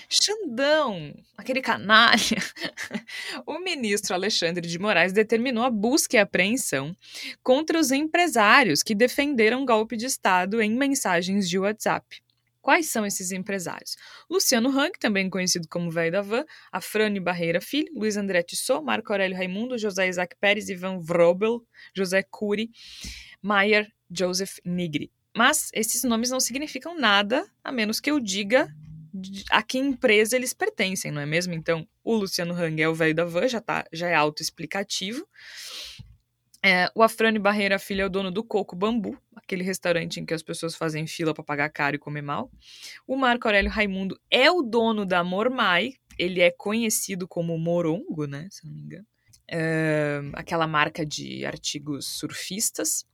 Xandão, aquele canalha. o ministro Alexandre de Moraes determinou a busca e apreensão contra os empresários que defenderam golpe de Estado em mensagens de WhatsApp. Quais são esses empresários? Luciano Hang, também conhecido como Velho da Van, Afrânio Barreira Filho, Luiz André Tissot, Marco Aurélio Raimundo, José Isaac Pérez, Ivan Vrobel, José Cury, Maier Joseph Nigri. Mas esses nomes não significam nada, a menos que eu diga a que empresa eles pertencem, não é mesmo? Então, o Luciano Hang é o velho da van, já, tá, já é autoexplicativo. É, o Afrânio Barreira Filho é o dono do Coco Bambu, aquele restaurante em que as pessoas fazem fila para pagar caro e comer mal. O Marco Aurélio Raimundo é o dono da Mormai, ele é conhecido como Morongo, né, se não me engano. É, aquela marca de artigos surfistas.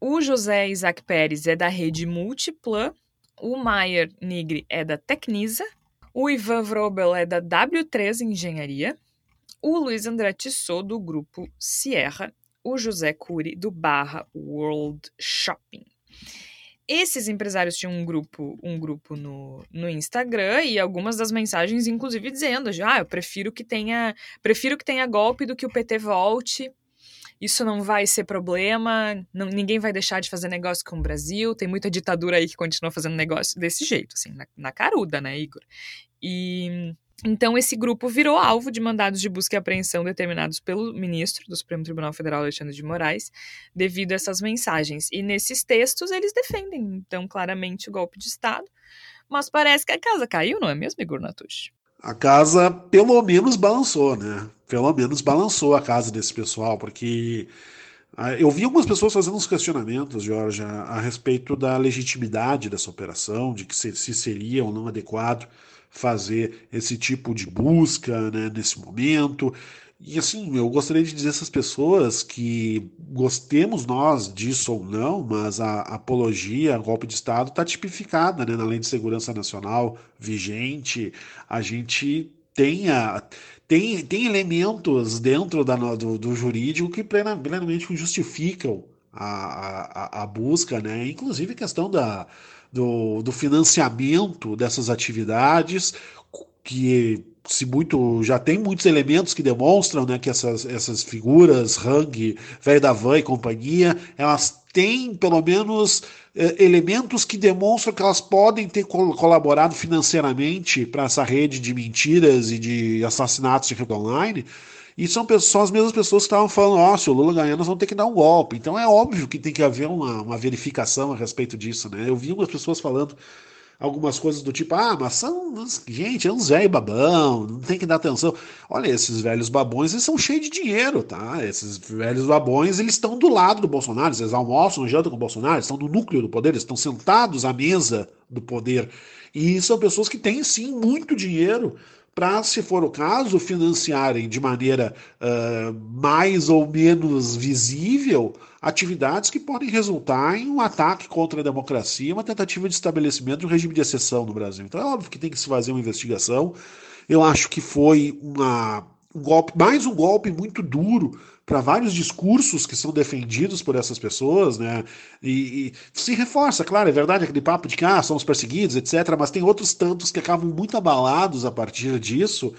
O José Isaac Pérez é da rede Multiplan. O Maier Nigri é da Tecnisa. O Ivan Vrobel é da W3 Engenharia. O Luiz André Tissot, do grupo Sierra. O José Cury, do Barra World Shopping. Esses empresários tinham um grupo, um grupo no, no Instagram e algumas das mensagens, inclusive, dizendo: ah, eu prefiro que tenha, prefiro que tenha golpe do que o PT volte isso não vai ser problema, não- ninguém vai deixar de fazer negócio com o Brasil, tem muita ditadura aí que continua fazendo negócio desse jeito, assim, na, na caruda, né, Igor? E então esse grupo virou alvo de mandados de busca e apreensão determinados pelo ministro do Supremo Tribunal Federal, Alexandre de Moraes, devido a essas mensagens. E nesses textos eles defendem, então, claramente o golpe de Estado, mas parece que a casa caiu, não é mesmo, Igor Natush? A casa pelo menos balançou, né? Pelo menos balançou a casa desse pessoal, porque ah, eu vi algumas pessoas fazendo uns questionamentos, Jorge, a, respeito da legitimidade dessa operação, de que se, se seria ou não adequado fazer esse tipo de busca, né, nesse momento. E assim, eu gostaria de dizer a essas pessoas que gostemos nós disso ou não, mas a apologia a golpe de Estado está tipificada né, na Lei de Segurança Nacional vigente. A gente tem, a- tem, tem elementos dentro da do, do jurídico que plena- plenamente justificam a, a, a busca, né? Inclusive a questão da, do, do financiamento dessas atividades, que se muito já tem muitos elementos que demonstram né, que essas, essas figuras, Hang, Velho da Van e companhia, elas têm pelo menos eh, elementos que demonstram que elas podem ter col- colaborado financeiramente para essa rede de mentiras e de assassinatos de rede online. E são pessoas, as mesmas pessoas que estavam falando, ó, se o Lula ganhar, nós vamos ter que dar um golpe. Então é óbvio que tem que haver uma, uma verificação a respeito disso, né? Eu vi algumas pessoas falando algumas coisas do tipo, ah, mas são, gente, é uns velho babão, não tem que dar atenção. Olha, esses velhos babões, eles são cheios de dinheiro, tá? Esses velhos babões, eles estão do lado do Bolsonaro, eles almoçam, jantam com o Bolsonaro, estão no núcleo do poder, eles estão sentados à mesa do poder. E são pessoas que têm, sim, muito dinheiro para, se for o caso, financiarem de maneira ah, mais ou menos visível atividades que podem resultar em um ataque contra a democracia, uma tentativa de estabelecimento de um regime de exceção no Brasil. Então é óbvio que tem que se fazer uma investigação. Eu acho que foi uma, um golpe, mais um golpe muito duro para vários discursos que são defendidos por essas pessoas, né? E, e, se reforça, claro, é verdade aquele papo de que ah, somos perseguidos, etc. Mas tem outros tantos que acabam muito abalados a partir disso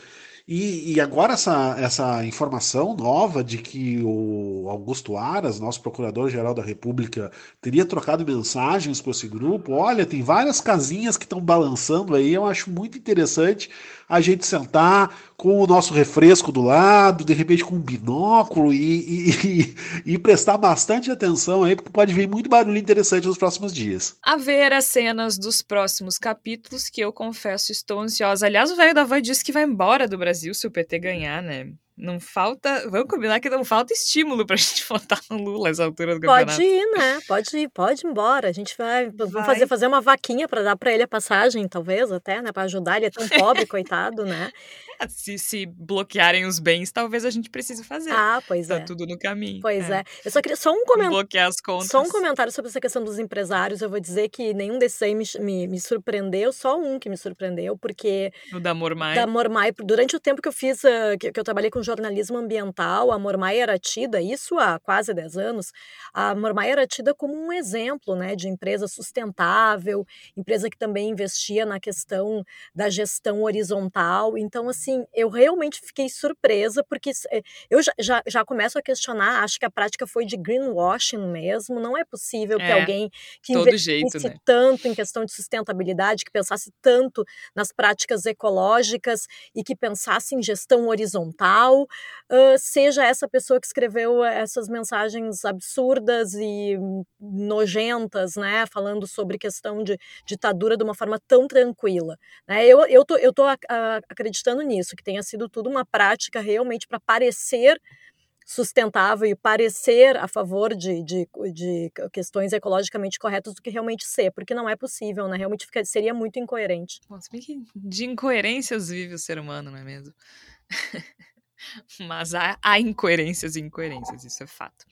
e, e, agora essa, essa informação nova de que o Augusto Aras, nosso procurador-geral da República, teria trocado mensagens com esse grupo, olha, tem várias casinhas que estão balançando aí, eu acho muito interessante a gente sentar com o nosso refresco do lado, de repente com um binóculo e, e, e, prestar bastante atenção aí, porque pode vir muito barulho interessante nos próximos dias. A ver as cenas dos próximos capítulos, que eu confesso estou ansiosa. Aliás, o velho da Van disse que vai embora do Brasil se o PT ganhar, né? Não falta. Vamos combinar que não falta estímulo pra gente votar no Lula essa altura do campeonato. Pode ir, né? Pode ir, pode ir embora. A gente vai, vai. Vamos fazer, fazer uma vaquinha para dar para ele a passagem, talvez, até, né? Para ajudar. Ele é tão pobre, coitado, né? Se, se bloquearem os bens, talvez a gente precise fazer. Ah, pois tá é. Tá tudo no caminho. Pois é. é. Eu só queria. Só um comentário. Bloquear as contas. Só um comentário sobre essa questão dos empresários. Eu vou dizer que nenhum desses aí me, me, me surpreendeu, só um que me surpreendeu, porque. O da Mormai. Da Mormai. Durante o tempo que eu fiz, uh, que, que eu trabalhei com jornalismo ambiental, a Mormai era tida, isso há quase 10 anos, a Mormai era tida como um exemplo né, de empresa sustentável, empresa que também investia na questão da gestão horizontal. Então, assim, eu realmente fiquei surpresa, porque eh, eu já, já, já, começo a questionar, acho que a prática foi de greenwashing mesmo, não é possível que é, alguém que investisse né? tanto em questão de sustentabilidade, que pensasse tanto nas práticas ecológicas e que pensasse em gestão horizontal, uh, seja essa pessoa que escreveu essas mensagens absurdas e nojentas, né, falando sobre questão de ditadura de uma forma tão tranquila. Né? Eu, eu, tô, eu tô acreditando nisso, que tenha sido tudo uma prática realmente para parecer sustentável e parecer a favor de, de, de, questões ecologicamente corretas do que realmente ser, porque não é possível, né? Realmente fica, seria muito incoerente. Nossa, bem que de incoerências vive o ser humano, não é mesmo? Mas há, há incoerências e incoerências, isso é fato.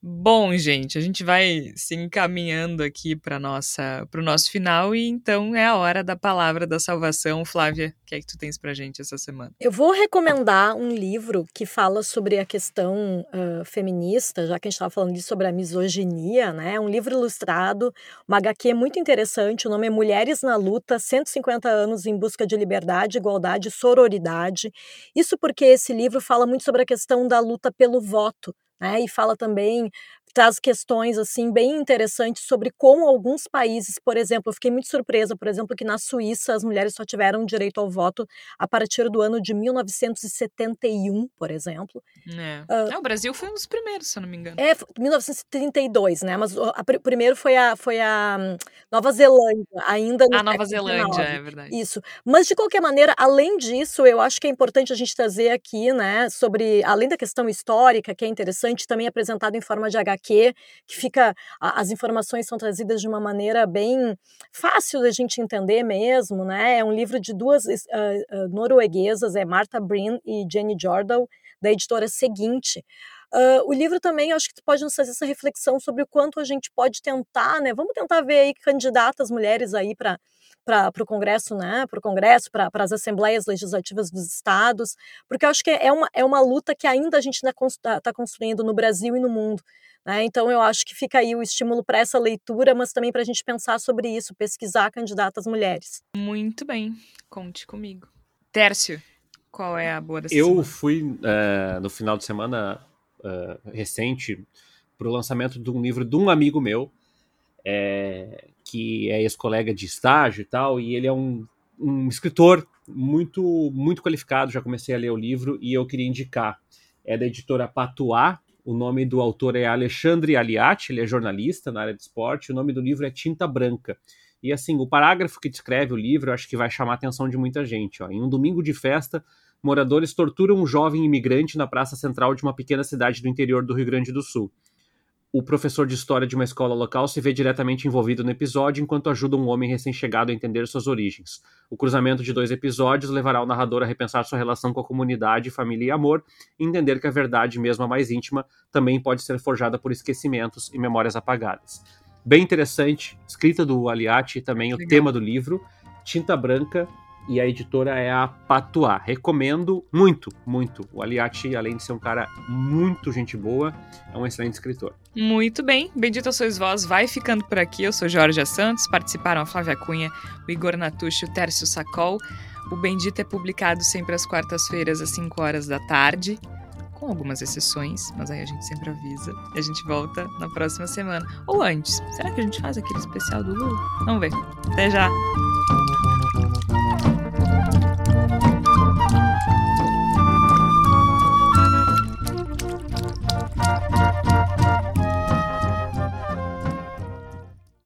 Bom, gente, a gente vai se encaminhando aqui para nossa para o nosso final e então é a hora da palavra da salvação. Flávia, o que é que tu tens para gente essa semana? Eu vou recomendar um livro que fala sobre a questão uh, feminista, já que a gente estava falando sobre a misoginia, né? Um livro ilustrado, uma HQ muito interessante. O nome é Mulheres na Luta: 150 anos em busca de liberdade, igualdade e sororidade. Isso porque esse livro fala muito sobre a questão da luta pelo voto né? E fala também traz questões assim bem interessantes sobre como alguns países, por exemplo, eu fiquei muito surpresa, por exemplo, que na Suíça as mulheres só tiveram direito ao voto a partir do ano de 1971, por exemplo. É. Uh, é, o Brasil foi um dos primeiros, se eu não me engano. É, 1932, né? Mas o primeiro foi a, foi a hum, Nova Zelândia, ainda A Nova Zelândia, é verdade. Isso. Mas de qualquer maneira, além disso, eu acho que é importante a gente trazer aqui, né, sobre além da questão histórica, que é interessante, também apresentado em forma de HQ HQ, que fica. as informações são trazidas de uma maneira bem fácil da gente entender mesmo, né? É um livro de duas uh, uh, norueguesas, é Martha Brin e Jenny Jordal, da editora Seguinte. Uh, o livro também, acho que pode nos fazer essa reflexão sobre o quanto a gente pode tentar, né? Vamos tentar ver aí candidatas mulheres aí para para o Congresso, né, para o Congresso, para as assembleias legislativas dos estados, porque eu acho que é uma, é uma luta que ainda a gente está tá construindo no Brasil e no mundo. Né? Então, eu acho que fica aí o estímulo para essa leitura, mas também para a gente pensar sobre isso, pesquisar candidatas mulheres. Muito bem, conte comigo. Tércio, qual é a boa dessa Eu semana? fui, é, no final de semana é, recente, para o lançamento de um livro de um amigo meu, é, que é ex-colega de estágio e tal, e ele é um, um escritor muito muito qualificado, já comecei a ler o livro e eu queria indicar. É da editora Patuá, o nome do autor é Alexandre Aliati, ele é jornalista na área de esporte, o nome do livro é Tinta Branca. E assim, o parágrafo que descreve o livro, acho que vai chamar a atenção de muita gente. Ó. Em um domingo de festa, moradores torturam um jovem imigrante na praça central de uma pequena cidade do interior do Rio Grande do Sul o professor de história de uma escola local se vê diretamente envolvido no episódio enquanto ajuda um homem recém-chegado a entender suas origens. O cruzamento de dois episódios levará o narrador a repensar sua relação com a comunidade, família e amor, e entender que a verdade, mesmo a mais íntima, também pode ser forjada por esquecimentos e memórias apagadas. Bem interessante, escrita do Aliati, também Legal. o tema do livro, Tinta Branca, e a editora é a Patuá. Recomendo muito, muito. O Aliati, além de ser um cara muito gente boa, é um excelente escritor. Muito bem, Bendita Sois Vós vai ficando por aqui. Eu sou Jorge Santos, participaram a Flávia Cunha, o Igor Natucci, o Tércio Sacol. O Bendito é publicado sempre às quartas-feiras, às 5 horas da tarde com algumas exceções, mas aí a gente sempre avisa. E a gente volta na próxima semana. Ou antes. Será que a gente faz aquele especial do Lula? Vamos ver. Até já!